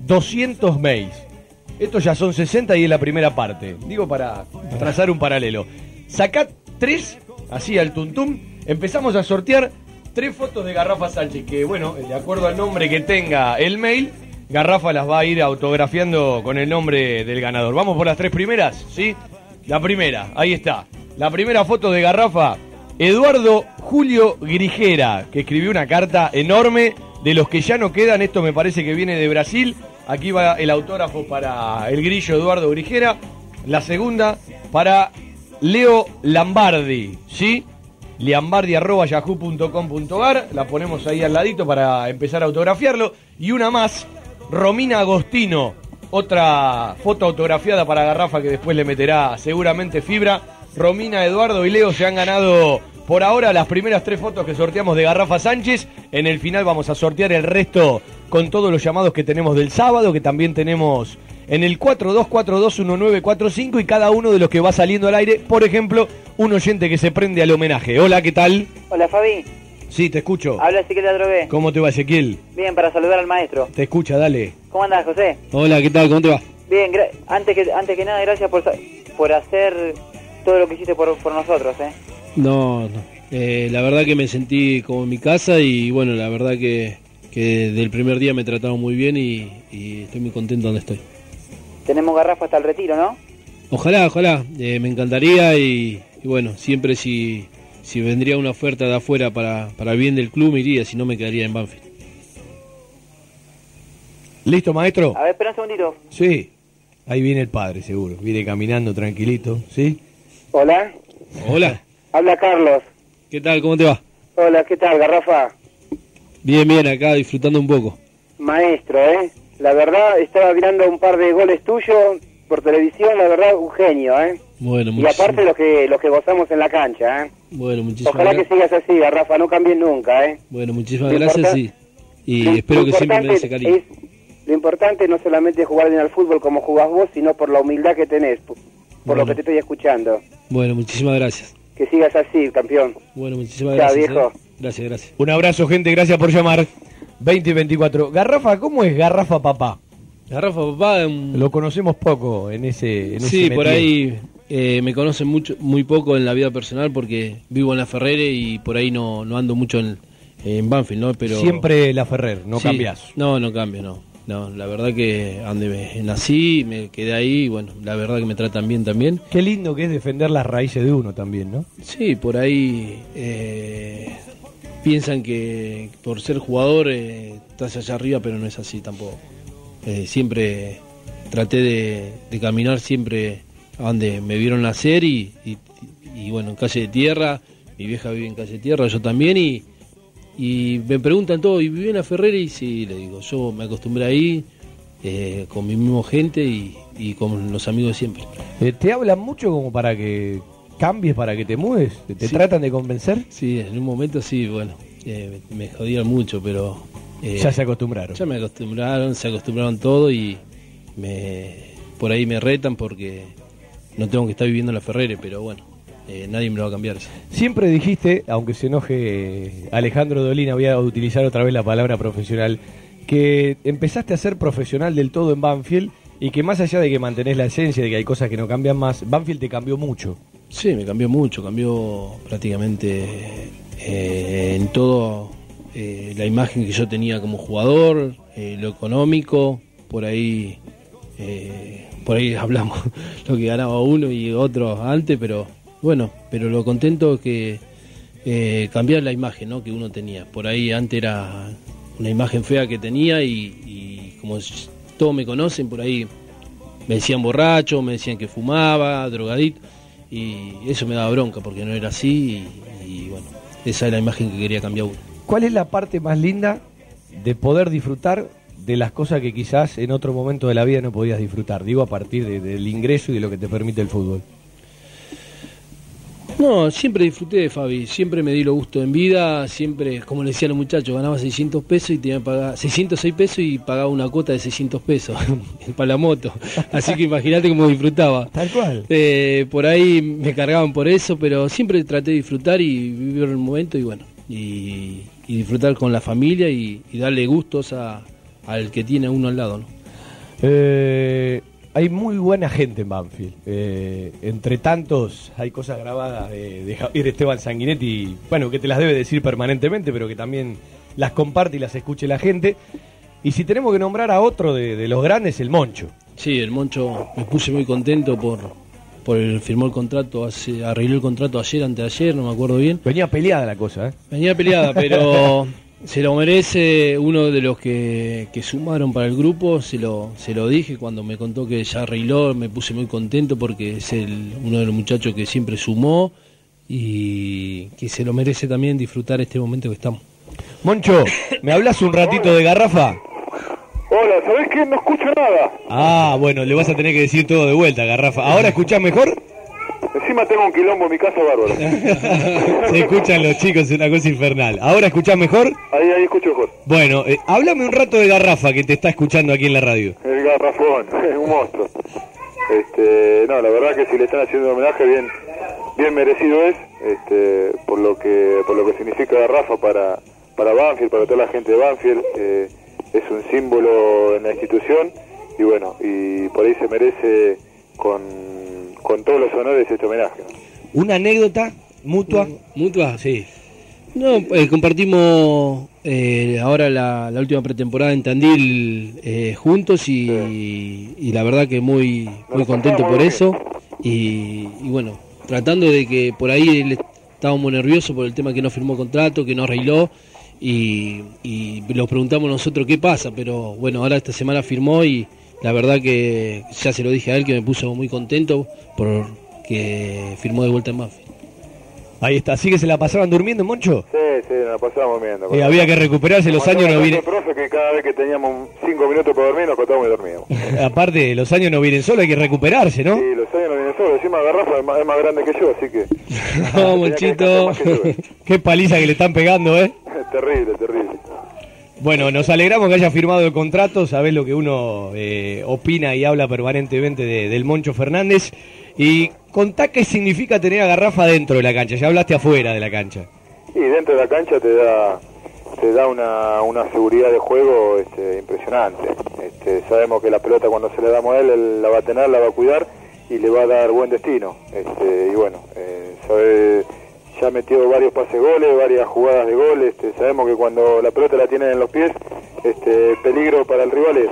200 mails. Estos ya son 60 y es la primera parte. Digo para trazar un paralelo. Sacá tres, así al tuntum. Empezamos a sortear tres fotos de Garrafa Sánchez, que bueno, de acuerdo al nombre que tenga el mail, Garrafa las va a ir autografiando con el nombre del ganador. Vamos por las tres primeras, ¿sí? La primera, ahí está. La primera foto de Garrafa, Eduardo Julio Grijera, que escribió una carta enorme de los que ya no quedan. Esto me parece que viene de Brasil. Aquí va el autógrafo para el grillo Eduardo Grijera. La segunda para Leo Lambardi, ¿sí? Liambardi.yahoo.com.ar. La ponemos ahí al ladito para empezar a autografiarlo. Y una más, Romina Agostino. Otra foto autografiada para Garrafa que después le meterá seguramente fibra. Romina, Eduardo y Leo se han ganado por ahora las primeras tres fotos que sorteamos de Garrafa Sánchez. En el final vamos a sortear el resto con todos los llamados que tenemos del sábado, que también tenemos en el 42421945 y cada uno de los que va saliendo al aire. Por ejemplo, un oyente que se prende al homenaje. Hola, ¿qué tal? Hola Fabi, Sí, te escucho. habla Ezequiel de Adrogué. ¿Cómo te va, Ezequiel? Bien, para saludar al maestro. Te escucha, dale. ¿Cómo andás, José? Hola, ¿qué tal? ¿Cómo te va? Bien, antes que antes que nada, gracias por, por hacer todo lo que hiciste por, por nosotros, ¿eh? No, no. Eh, la verdad que me sentí como en mi casa y bueno, la verdad que, que del primer día me trataron muy bien y, y estoy muy contento donde estoy. Tenemos garrafa hasta el retiro, ¿no? Ojalá, ojalá, eh, me encantaría y, y bueno, siempre si, si vendría una oferta de afuera para, para el bien del club me iría, si no me quedaría en Banfield. ¿Listo, maestro? A ver, espera un segundito. Sí. Ahí viene el padre, seguro. Viene caminando tranquilito, ¿sí? Hola, Hola, habla Carlos. ¿qué tal? ¿Cómo te va? Hola, ¿qué tal, garrafa? Bien, bien, acá disfrutando un poco. Maestro, ¿eh? La verdad, estaba mirando un par de goles tuyos por televisión, la verdad, un genio, ¿eh? Bueno, Y muchísimas, aparte los que los que gozamos en la cancha, ¿eh? bueno, muchísimas Ojalá que gracias. sigas así, Rafa, no cambies nunca, ¿eh? Bueno, muchísimas Lo gracias y, y Lo- espero lo que siempre me importante cariño. es- lo importante no solamente es jugar bien al fútbol como jugás vos, sino por la humildad que tenés, por, por lo Bueno. que te estoy escuchando. Bueno, muchísimas gracias. Que sigas así, campeón. Bueno, muchísimas Chao, gracias. viejo. eh. Gracias, gracias. Un abrazo, gente, gracias por llamar. 20 y 24. Garrafa, ¿cómo es Garrafa Papá? Garrafa Papá Lo conocemos poco en ese. En Sí, ese por ahí eh, me conocen mucho, muy poco en la vida personal porque vivo en la Ferrere y por ahí no, no ando mucho en, en Banfield, ¿no? Pero Siempre la Ferrer, no Sí. cambias. No, no cambio, no. No, la verdad que donde me nací, me quedé ahí, y bueno, la verdad que me tratan bien también. Qué lindo que es defender las raíces de uno también, ¿no? Sí, por ahí eh, piensan que por ser jugador eh, estás allá arriba, pero no es así tampoco. Eh, siempre traté de, de caminar siempre a donde me vieron nacer y, y- y, bueno, en calle de tierra, mi vieja vive en calle de tierra, yo también y, y me preguntan todo, ¿y viví en la Ferrera? Y sí, le digo, yo me acostumbré ahí eh, con mi mismo gente y, y con los amigos de siempre. Eh, ¿Te hablan mucho como para que cambies, para que te mudes? ¿Te, te Sí. tratan de convencer? Sí, en un momento sí, bueno, eh, me jodían mucho, pero... eh, Ya se acostumbraron. Ya me acostumbraron, se acostumbraron todo y me por ahí me retan porque no tengo que estar viviendo en la Ferrere, pero bueno, eh, nadie me lo va a cambiar. Siempre dijiste, aunque se enoje Alejandro Dolina, voy a utilizar otra vez la palabra profesional, que empezaste a ser profesional del todo en Banfield y que más allá de que mantenés la esencia, de que hay cosas que no cambian más, Banfield te cambió mucho. Sí, me cambió mucho, cambió prácticamente eh, en todo eh, la imagen que yo tenía como jugador, eh, lo económico, por ahí eh, por ahí <laughs> hablamos lo que ganaba uno y otro antes, pero bueno, pero lo contento que eh, cambiar la imagen ¿no? que uno tenía. Por ahí antes era una imagen fea que tenía y, como todos me conocen, por ahí me decían borracho, me decían que fumaba, drogadito, y eso me daba bronca porque no era así y, bueno, esa es la imagen que quería cambiar uno. ¿Cuál es la parte más linda de poder disfrutar de las cosas que quizás en otro momento de la vida no podías disfrutar? Digo, a partir de- del ingreso y de lo que te permite el fútbol. No, siempre disfruté de Fabi, siempre me di lo gusto en vida, siempre, como le decían los muchachos, ganaba 600 pesos y tenía que pagar 606 pesos y pagaba una cuota de 600 pesos <laughs> para la moto. Así que imagínate cómo disfrutaba. Tal cual. Eh, por ahí me cargaban por eso, pero siempre traté de disfrutar y vivir el momento y bueno, y, y disfrutar con la familia y, y darle gustos a, al que tiene a uno al lado, ¿no? Eh, hay muy buena gente en Banfield. Eh, entre tantos, hay cosas grabadas de, de Javier Esteban Sanguinetti, bueno, que te las debe decir permanentemente, pero que también las comparte y las escuche la gente. Y si tenemos que nombrar a otro de, de los grandes, el Moncho. Sí, el Moncho me puse muy contento por, por el firmó el contrato, hace, arregló el contrato ayer, antes de ayer, no me acuerdo bien. Venía peleada la cosa, ¿eh? Venía peleada, pero <laughs> se lo merece uno de los que, que sumaron para el grupo, se lo, se lo dije cuando me contó que ya arregló, me puse muy contento porque es el, uno de los muchachos que siempre sumó y que se lo merece también disfrutar este momento que estamos. Moncho, ¿me hablas un ratito de garrafa? Hola, ¿sabés qué? No escucho nada. Ah, bueno, le vas a tener que decir todo de vuelta, garrafa. ¿Ahora escuchás mejor? Encima tengo un quilombo en mi casa bárbaro. Se <laughs> escuchan los chicos, es una cosa infernal. ¿Ahora escuchás mejor? Ahí, ahí escucho mejor. Bueno, eh, háblame un rato de garrafa que te está escuchando aquí en la radio. El garrafón, <laughs> es un monstruo. Este, no, la verdad que si le están haciendo un homenaje bien, bien merecido es, este, por lo que, por lo que significa Garrafa para, para Banfield, para toda la gente de Banfield, eh, es un símbolo en la institución y bueno, y por ahí se merece con, con todos los honores este homenaje. ¿no? ¿Una anécdota mutua? ¿Mutua? Sí. No, eh, compartimos eh, ahora la, la última pretemporada en Tandil eh, juntos y, y la verdad que muy muy contento por eso y, y bueno, tratando de que por ahí él estábamos nerviosos por el tema que no firmó contrato, que no arregló y, y lo preguntamos nosotros qué pasa, pero bueno, ahora esta semana firmó y la verdad que ya se lo dije a él que me puso muy contento por que firmó de vuelta en Banfield. Ahí está, ¿sí que se la pasaban durmiendo, Moncho? Sí, sí, nos la pasábamos viendo. Eh, había que recuperarse, los años no vienen... profe que cada vez que teníamos cinco minutos para dormir nos acostábamos y dormíamos. <laughs> Aparte, los años no vienen solo, hay que recuperarse, ¿no? Sí, los años no vienen solos. Encima Garrafa es más, es más grande que yo, así que... <laughs> <laughs> No, Monchito. Qué paliza que le están pegando, ¿eh? terrible, terrible. Bueno, nos alegramos que haya firmado el contrato, sabés lo que uno eh, opina y habla permanentemente de- del Moncho Fernández. Y contá qué significa tener a Garrafa dentro de la cancha, ya hablaste afuera de la cancha. Y dentro de la cancha te da te da una, seguridad de juego este, impresionante. Este, sabemos que la pelota cuando se le damos a él, él la va a tener, la va a cuidar y le va a dar buen destino. Este, y bueno, eh, ya metió varios pases goles, varias jugadas de gol. Este, sabemos que cuando la pelota la tienen en los pies, este, peligro para el rival es.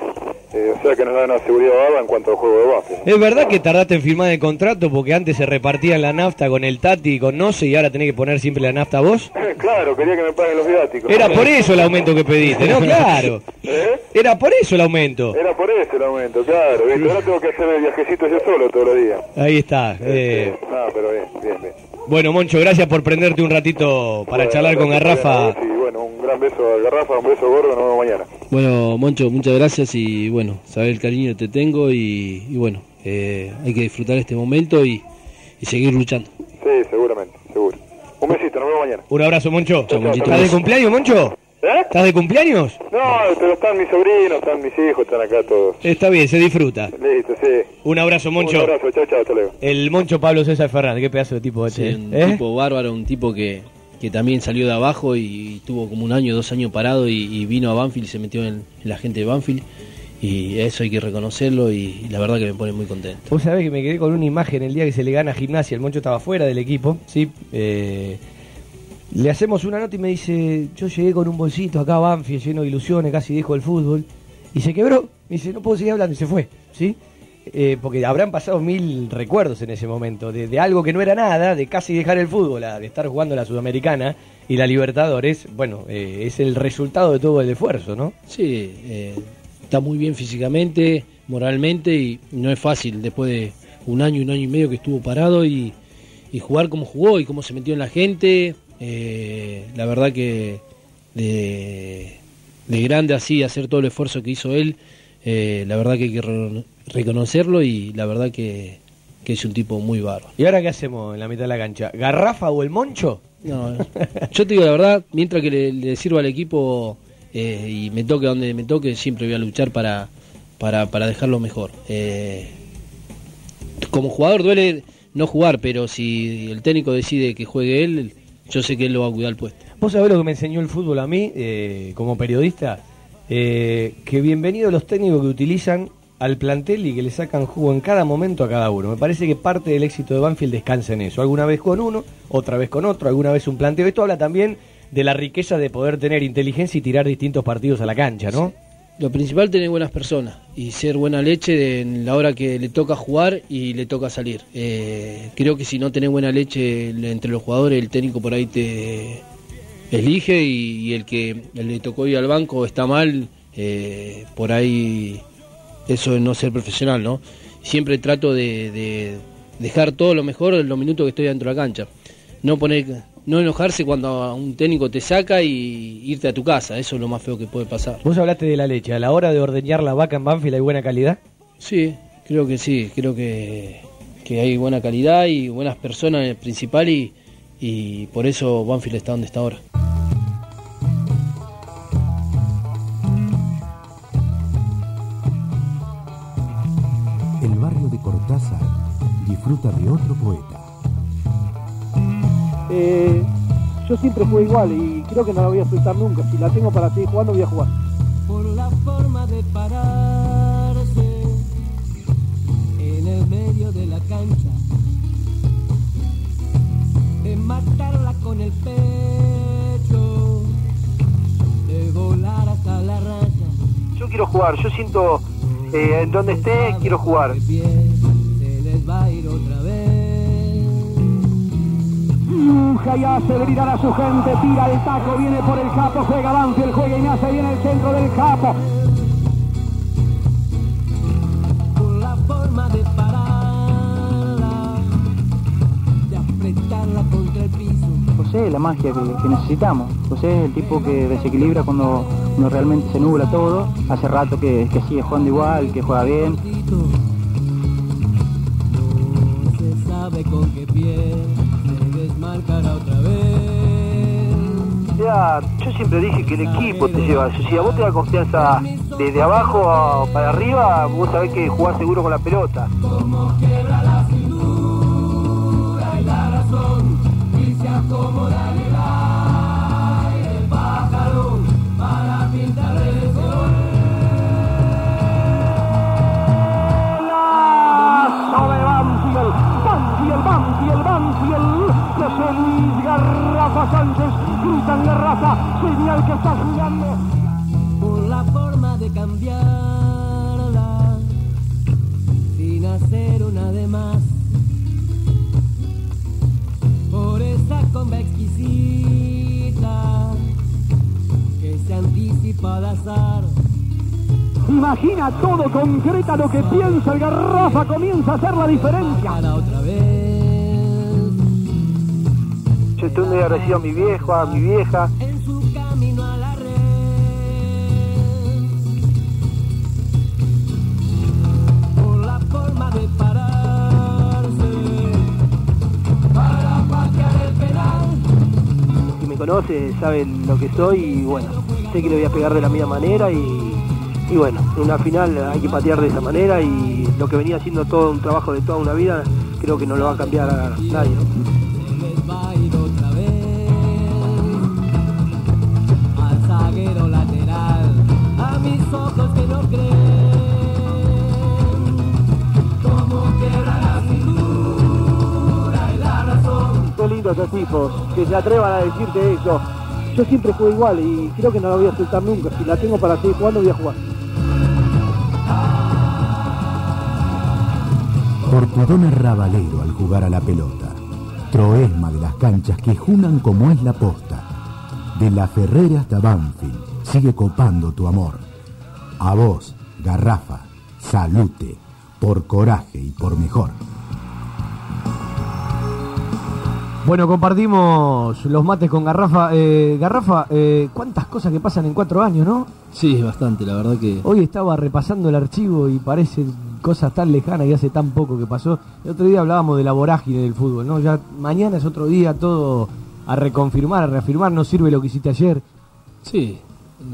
Eh, o sea que nos da una seguridad bárbara en cuanto al juego de base. Es verdad que tardaste en firmar el contrato porque antes se repartían la nafta con el Tati y con Noce y ahora tenés que poner siempre la nafta vos. <laughs> claro, quería que me paguen los viáticos. Era por eso el aumento que pediste, ¿no? <laughs> Claro. ¿Eh? Era por eso el aumento. Era por eso el aumento, claro. Ahora tengo que hacer el viajecito yo solo todos los días. Ahí está. eh, Ah, pero bien, bien, bien. Bueno, Moncho, gracias por prenderte un ratito para Bueno, charlar con Garrafa. Y bueno, un gran beso a Garrafa, un beso gordo, nos vemos mañana. Bueno, Moncho, muchas gracias y bueno, saber el cariño que te tengo y, y bueno, eh, hay que disfrutar este momento y, y seguir luchando. Sí, seguramente, seguro. Un besito, nos vemos mañana. Un abrazo, Moncho. Chao, Monchito. ¿Estás de cumpleaños, Moncho? ¿Eh? ¿Estás de cumpleaños? No, pero están mis sobrinos, están mis hijos, están acá todos. Está bien, se disfruta. Listo, sí. Un abrazo, Moncho. Un abrazo, chao, chao, hasta luego. El Moncho Pablo César Fernández, qué pedazo de tipo Sí, este. un ¿eh? tipo bárbaro, un tipo que, que también salió de abajo y, tuvo como un año, dos años parado y, y vino a Banfield y se metió en, en la gente de Banfield y eso hay que reconocerlo y, y la verdad que me pone muy contento. Vos sabés que me quedé con una imagen el día que se le gana a Gimnasia, el Moncho estaba fuera del equipo, ¿sí? Eh, le hacemos una nota y me dice, yo llegué con un bolsito acá a Banfield lleno de ilusiones, casi dejo el fútbol, y se quebró. Me dice, no puedo seguir hablando, y se fue, ¿sí? Eh, porque habrán pasado mil recuerdos en ese momento, de, algo que no era nada, de casi dejar el fútbol, de estar jugando la Sudamericana y la Libertadores, bueno, eh, es el resultado de todo el esfuerzo, ¿no? Sí, eh, está muy bien físicamente, moralmente y no es fácil después de un año, un año y medio que estuvo parado y jugar como jugó y cómo se metió en la gente. Eh, la verdad que de, de grande así, hacer todo el esfuerzo que hizo él, eh, la verdad que hay que re- reconocerlo y la verdad que, que es un tipo muy bárbaro. ¿Y ahora qué hacemos en la mitad de la cancha? ¿Garrafa o el Moncho? No, yo te digo la verdad, mientras que le, le sirva al equipo eh, y me toque donde me toque, siempre voy a luchar para, para, para dejarlo mejor. Eh, como jugador duele no jugar, pero si el técnico decide que juegue él, yo sé que él lo va a cuidar el puesto. Vos sabés lo que me enseñó el fútbol a mí, eh, como periodista, Eh, que bienvenidos los técnicos que utilizan al plantel y que le sacan jugo en cada momento a cada uno. Me parece que parte del éxito de Banfield descansa en eso. Alguna vez con uno, otra vez con otro, alguna vez un planteo. Esto habla también de la riqueza de poder tener inteligencia y tirar distintos partidos a la cancha, ¿no? Lo principal tener buenas personas y ser buena leche en la hora que le toca jugar y le toca salir. Eh, creo que si no tenés buena leche le- entre los jugadores, el técnico por ahí te elige y, y el que le tocó ir al banco está mal, eh, por ahí eso es no ser profesional, ¿no? Siempre trato de, de dejar todo lo mejor en los minutos que estoy dentro de la cancha. No poner, no enojarse cuando un técnico te saca y irte a tu casa, eso es lo más feo que puede pasar. Vos hablaste de la leche. A la hora de ordeñar la vaca en Banfield hay buena calidad. Sí, creo que sí, creo que, que hay buena calidad y buenas personas en el principal y, y por eso Banfield está donde está ahora. El barrio de Cortázar disfruta de otro poeta. Eh, yo siempre juego igual y creo que no la voy a soltar nunca. Si la tengo para seguir jugando, voy a jugar. por la forma de pararse en el medio de la cancha, de matarla con el pecho, de volar hasta la raya. Yo quiero jugar, yo siento eh, en donde esté, quiero jugar. Se les va a ir otra vez. Jaya hace gritar a su gente, tira el taco, viene por el capo, juega Banfield, juega Ignacio, viene el centro del capo. Por la forma de pararla, de proyectarla contra el piso. José es la magia que, que necesitamos. José es el tipo que desequilibra cuando, cuando realmente se nubla todo. Hace rato que, que sigue jugando igual, que juega bien. No se sabe con qué pie otra vez. Ya, yo siempre dije que el equipo te lleva. Si a vos te da confianza desde abajo a- para arriba, vos sabés que jugás seguro con la pelota. Como quiebra la cintura y la razón y se acomoda Garrafa Sánchez, gritan Garrafa, señal que está jugando. por la forma de cambiarla sin hacer una de más por esa comba exquisita que se anticipa al azar Imagina todo, concreta lo que piensa el Garrafa, comienza a hacer la diferencia. otra vez estoy muy agradecido a mi viejo, a mi vieja. en su camino a la red por la forma de pararse para patear el penal que me conocen saben lo que soy y bueno, sé que le voy a pegar de la misma manera y, y bueno, en una final hay que patear de esa manera y lo que venía haciendo todo un trabajo de toda una vida, creo que no lo va a cambiar a nadie. Tipos, que se atrevan a decirte eso. Yo siempre juego igual y creo que no la voy a soltar nunca. Si la tengo para seguir jugando, voy a jugar. Corcodón es rabalero al jugar a la pelota. Troesma de las canchas que junan como es la posta. De la Ferrera hasta Banfield, sigue copando tu amor. A vos, Garrafa, salute, por coraje y por mejor. Bueno, compartimos los mates con Garrafa. Eh, Garrafa, eh, ¿cuántas cosas que pasan en cuatro años, no? Sí, bastante, la verdad que... Hoy estaba repasando el archivo y parece cosas tan lejanas y hace tan poco que pasó. El otro día hablábamos de la vorágine del fútbol, ¿no? Ya mañana es otro día, todo a reconfirmar, a reafirmar, no sirve lo que hiciste ayer. Sí,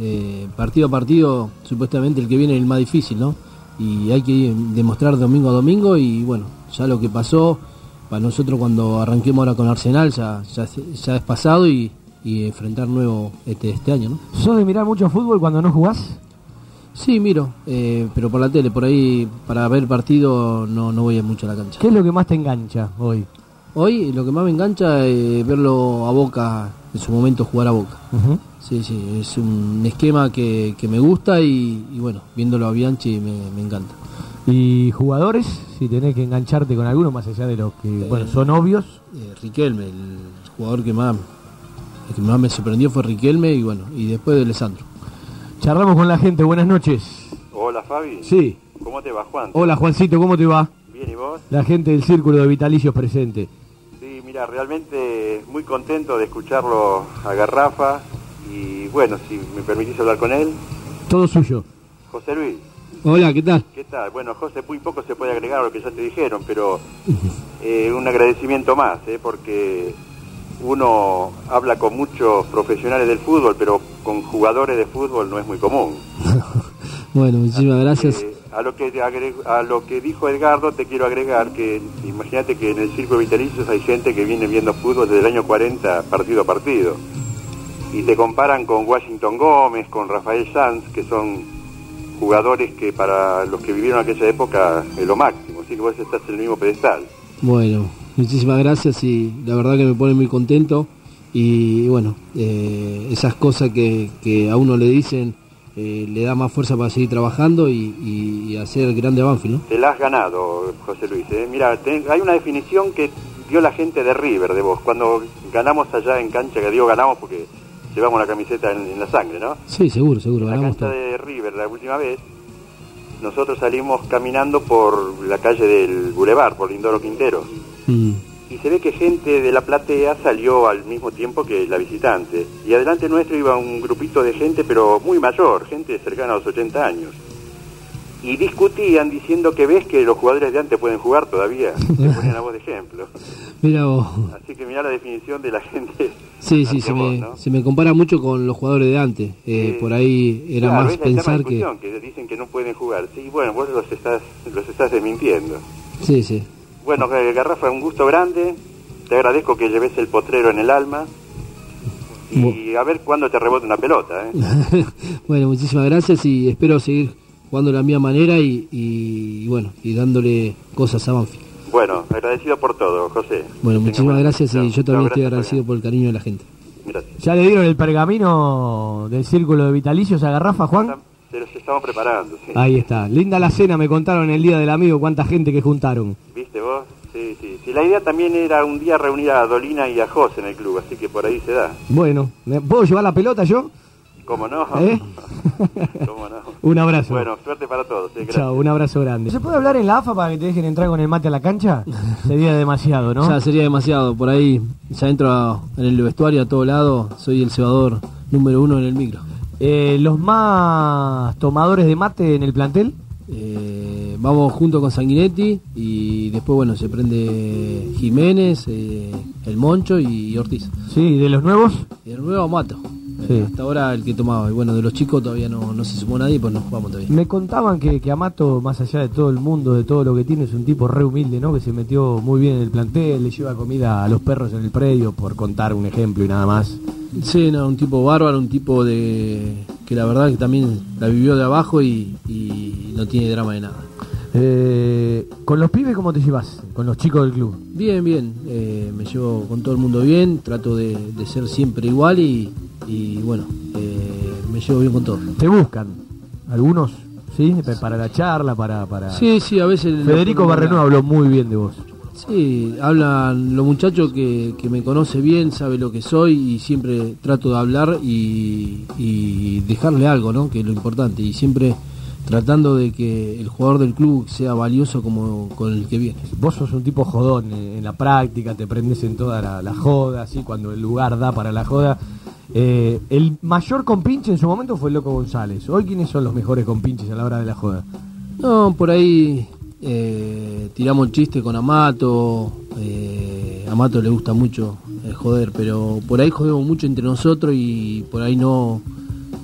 eh, partido a partido, supuestamente el que viene es el más difícil, ¿no? Y hay que demostrar domingo a domingo y bueno, ya lo que pasó, para nosotros cuando arranquemos ahora con Arsenal ya, ya, ya es pasado y, y enfrentar nuevo este, este año, ¿no? ¿Sos de mirar mucho fútbol cuando no jugás? Sí, miro, eh, pero por la tele, por ahí para ver partido no, no voy mucho a la cancha. ¿Qué es lo que más te engancha hoy? Hoy lo que más me engancha es verlo a Boca, en su momento jugar a Boca. Sí, sí, es un esquema que, que me gusta y, y bueno, viéndolo a Bianchi me, me encanta. ¿Y jugadores? Si tenés que engancharte con alguno, más allá de los que bueno, son obvios. Eh, Riquelme, el jugador que más, el que más me sorprendió fue Riquelme y bueno, y después de Alessandro. Charlamos con la gente, buenas noches. Hola Fabi. Sí. ¿Cómo te va Juan? Hola Juancito, ¿cómo te va? Bien, ¿y vos? La gente del Círculo de Vitalicios presente. Sí, mira, realmente muy contento de escucharlo a Garrafa y bueno, si me permitís hablar con él. Todo suyo. José Luis, Hola, ¿qué tal? ¿qué tal? Bueno, José, muy poco se puede agregar a lo que ya te dijeron, pero eh, un agradecimiento más, ¿eh? porque uno habla con muchos profesionales del fútbol, pero con jugadores de fútbol no es muy común. <laughs> Bueno, muchísimas gracias. A lo que a lo que dijo Edgardo te quiero agregar que imagínate que en el Círculo Vitalicios hay gente que viene viendo fútbol desde el año 40 partido a partido y te comparan con Washington Gómez, con Rafael Sanz, que son jugadores que para los que vivieron aquella época es lo máximo, así que vos estás en el mismo pedestal. Bueno, muchísimas gracias y la verdad que me pone muy contento y bueno, eh, esas cosas que, que a uno le dicen eh, le da más fuerza para seguir trabajando y, y- y hacer grande Banfield, ¿no? Te la has ganado, José Luis. ¿eh? Mira, te- hay una definición que dio la gente de River, de vos, cuando ganamos allá en cancha, que digo ganamos porque llevamos la camiseta en, en la sangre, ¿no? Sí, seguro, seguro, En la cancha de River la última vez, nosotros salimos caminando por la calle del Boulevard, por Lindoro Quintero. Mm, y se ve que gente de la platea salió al mismo tiempo que la visitante. Y adelante nuestro iba un grupito de gente, pero muy mayor, gente cercana a los 80 años. Y discutían diciendo que ves que los jugadores de antes pueden jugar todavía. <laughs> Se ponían a voz de ejemplo. Mira vos. Así que mira la definición de la gente. Sí, sí, se vos, me, ¿no? se me compara mucho con los jugadores de antes. Eh, por ahí era Claro, más pensar que... que... dicen que no pueden jugar. Sí, bueno, vos los estás, los estás desmintiendo. Sí, sí. Bueno, Garrafa, un gusto grande. Te agradezco que lleves el potrero en el alma. Y a ver cuándo te rebota una pelota. ¿eh? <laughs> bueno, muchísimas gracias y espero seguir jugando de la misma manera y, y, bueno, y dándole cosas a Banfield. Bueno, agradecido por todo, José. Bueno, muchísimas gracias y yo también estoy agradecido por el cariño de la gente. Gracias. ¿Ya le dieron el pergamino del círculo de vitalicios a Garrafa, Juan? Se los estamos preparando, sí. Ahí está. Linda la cena, me contaron el día del amigo cuánta gente que juntaron. ¿Viste vos? Sí, sí, sí. La idea también era un día reunir a Dolina y a José en el club, así que por ahí se da. Bueno, ¿me- ¿puedo llevar la pelota yo? ¿Cómo no? ¿Eh? <laughs> ¿Cómo no? Un abrazo. Bueno, suerte para todos. sí. Chao, un abrazo grande. ¿Se puede hablar en la AFA para que te dejen entrar con el mate a la cancha? <laughs> Sería demasiado, ¿no? Ya sería demasiado, por ahí ya entro a- en el vestuario a todo lado, soy el cebador número uno en el micro. Eh, ¿Los más tomadores de mate en el plantel? Eh, vamos junto con Sanguinetti y después, bueno, se prende Jiménez, eh, el Moncho y Ortiz. Sí, ¿de los nuevos? Y el nuevo Mato. Sí. Hasta ahora el que tomaba. Y bueno, de los chicos todavía no, no se sumó nadie, pues no jugamos todavía. Me contaban que, que Amato, más allá de todo el mundo, de todo lo que tiene, es un tipo re humilde, ¿no? Que se metió muy bien en el plantel, le lleva comida a los perros en el predio, por contar un ejemplo y nada más. Sí, no, un tipo bárbaro, un tipo de que la verdad que también la vivió de abajo y, y no tiene drama de nada. Eh, ¿Con los pibes cómo te llevas? ¿Con los chicos del club? Bien, bien, eh, me llevo con todo el mundo bien, trato de, de ser siempre igual y, y bueno, eh, me llevo bien con todo. ¿Te buscan? ¿Algunos? ¿Sí? Para la charla, para... para... Sí, sí, a veces... Federico Barrenú habló muy bien de vos. Sí, hablan los muchachos que, que me conoce bien, sabe lo que soy y siempre trato de hablar y, y dejarle algo, ¿no? Que es lo importante y siempre tratando de que el jugador del club sea valioso como con el que viene. Vos sos un tipo jodón en la práctica, te prendes en toda la, la joda, así cuando el lugar da para la joda. Eh, el mayor compinche en su momento fue el Loco González. Hoy, ¿quiénes son los mejores compinches a la hora de la joda? No, por ahí eh, tiramos el chiste con Amato. eh, a Amato le gusta mucho el joder, pero por ahí jodemos mucho entre nosotros y por ahí no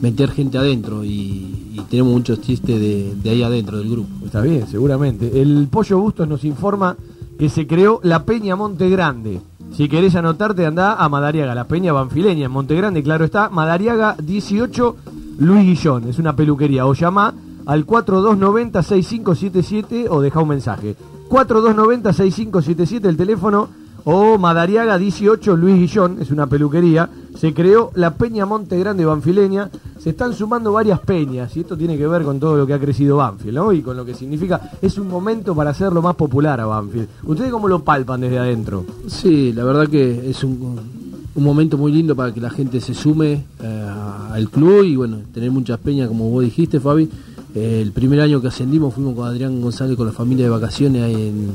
meter gente adentro. Y, y tenemos muchos chistes de, de ahí adentro del grupo. Está bien, seguramente. El Pollo Bustos nos informa que se creó la Peña Monte Grande. Si querés anotarte, anda a Madariaga, la Peña Banfileña en Monte Grande, claro está. Madariaga 18, Luis Guillón, es una peluquería. O llama al 4290-6577 o deja un mensaje. 4290-6577 el teléfono o Madariaga 18 Luis Guillón, es una peluquería. Se creó la Peña Monte Grande Banfileña. Se están sumando varias peñas y esto tiene que ver con todo lo que ha crecido Banfield. Y con lo que significa, es un momento para hacerlo más popular a Banfield. ¿Ustedes cómo lo palpan desde adentro? Sí, la verdad que es un, un momento muy lindo para que la gente se sume eh, al club y bueno, tener muchas peñas como vos dijiste, Fabi. Eh, el primer año que ascendimos fuimos con Adrián González con la familia de vacaciones en,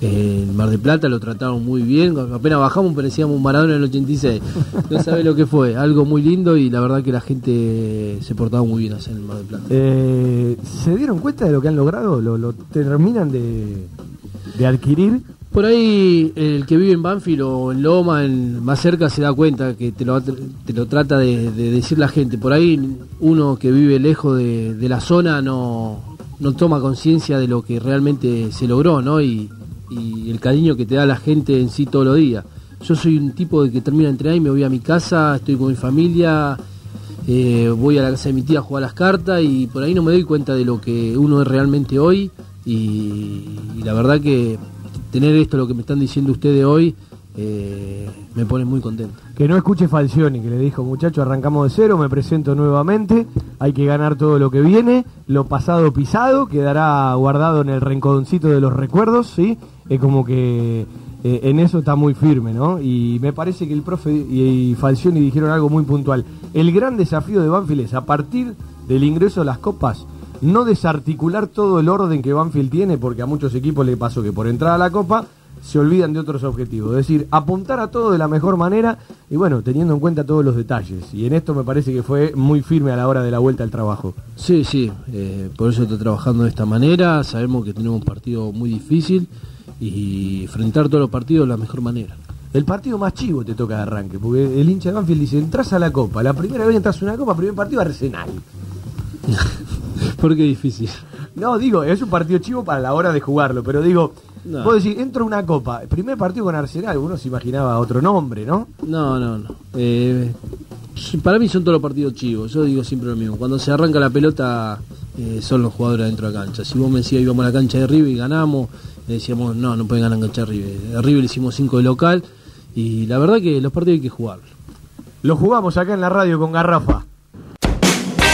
en Mar de Plata, lo trataron muy bien. Apenas bajamos parecíamos un Maradona en el 86. No sabe lo que fue, algo muy lindo y la verdad que la gente se portaba muy bien allá en Mar de Plata. Eh, ¿Se dieron cuenta de lo que han logrado? ¿Lo, lo terminan de, de adquirir? Por ahí el que vive en Banfield o en Loma, en, más cerca, se da cuenta que te lo, te lo trata de, de decir la gente. Por ahí uno que vive lejos de, de la zona no, no toma conciencia de lo que realmente se logró, ¿no? Y, y el cariño que te da la gente en sí todos los días. Yo soy un tipo de que termina de entrenar y me voy a mi casa, estoy con mi familia, eh, voy a la casa de mi tía a jugar las cartas y por ahí no me doy cuenta de lo que uno es realmente hoy y, la verdad que tener esto, lo que me están diciendo ustedes hoy, eh, me pone muy contento. Que no escuche Falcioni, que le dijo, muchacho, arrancamos de cero, me presento nuevamente, hay que ganar todo lo que viene, lo pasado pisado, quedará guardado en el rinconcito de los recuerdos, ¿sí? Es como que eh, en eso está muy firme, ¿no? Y me parece que el profe y, Falcioni dijeron algo muy puntual. El gran desafío de Banfield es, a partir del ingreso a las copas, no desarticular todo el orden que Banfield tiene, porque a muchos equipos le pasó que por entrar a la copa se olvidan de otros objetivos. Es decir, apuntar a todo de la mejor manera y bueno, teniendo en cuenta todos los detalles. Y en esto me parece que fue muy firme a la hora de la vuelta al trabajo. Sí, sí, eh, por eso estoy trabajando de esta manera. Sabemos que tenemos un partido muy difícil y enfrentar todos los partidos de la mejor manera. El partido más chivo te toca de arranque, porque el hincha de Banfield dice, entras a la Copa, la primera vez entras a una Copa, primer partido Arsenal. <laughs> ¿Por qué difícil? No, digo, es un partido chivo para la hora de jugarlo, pero digo, No. vos decís, entro a una Copa, primer partido con Arsenal, uno se imaginaba otro nombre, ¿no? No, no, no. Eh, para mí son todos los partidos chivos. Yo digo siempre lo mismo. Cuando se arranca la pelota, eh, son los jugadores adentro de la cancha. Si vos me decías íbamos a la cancha de River y ganamos, le decíamos, no, no pueden ganar en cancha de River. A River le hicimos 5 de local y la verdad que los partidos hay que jugarlos. Lo jugamos acá en la radio con Garrafa.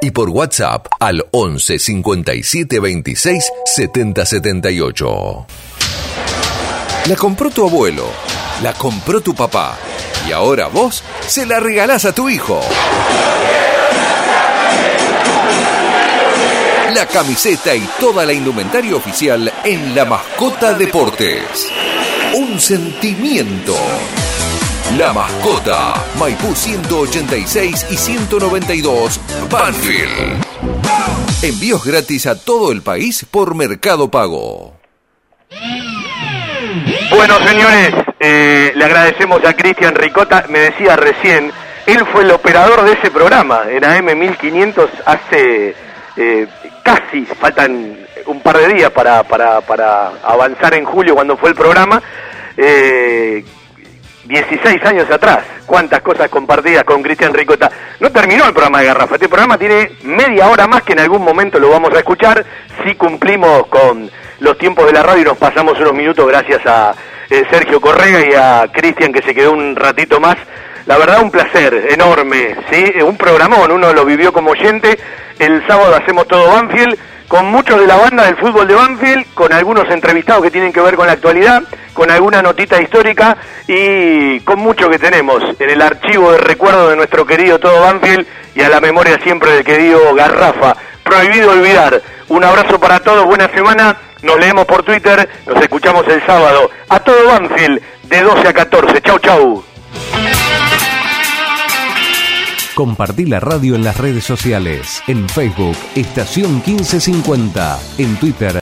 y por WhatsApp al 11 57 26 70 78. La compró tu abuelo, la compró tu papá y ahora vos se la regalás a tu hijo. La camiseta y toda la indumentaria oficial en La Mascota Deportes. Un sentimiento. La Mascota, Maipú 186 y 192, Banfield. Envíos gratis a todo el país por Mercado Pago. Bueno, señores, eh, le agradecemos a Cristian Ricota. Me decía recién, él fue el operador de ese programa en AM 1500 hace eh, casi, faltan un par de días para avanzar en julio cuando fue el programa. Eh, 16 años atrás, cuántas cosas compartidas con Cristian Ricota. No terminó el programa de Garrafa, este programa tiene media hora más que en algún momento lo vamos a escuchar. Si cumplimos con los tiempos de la radio y nos pasamos unos minutos gracias a eh, Sergio Correa y a Cristian que se quedó un ratito más. La verdad un placer enorme, ¿sí? Un programón, uno lo vivió como oyente. El sábado hacemos todo Banfield con muchos de la banda del fútbol de Banfield, con algunos entrevistados que tienen que ver con la actualidad, con alguna notita histórica y con mucho que tenemos en el archivo de recuerdo de nuestro querido todo Banfield y a la memoria siempre del querido Garrafa. Prohibido olvidar. Un abrazo para todos, buena semana. Nos leemos por Twitter, nos escuchamos el sábado. A todo Banfield, de 12 a 14. Chau, chau. Compartí la radio en las redes sociales. En Facebook, Estación 1550. En Twitter,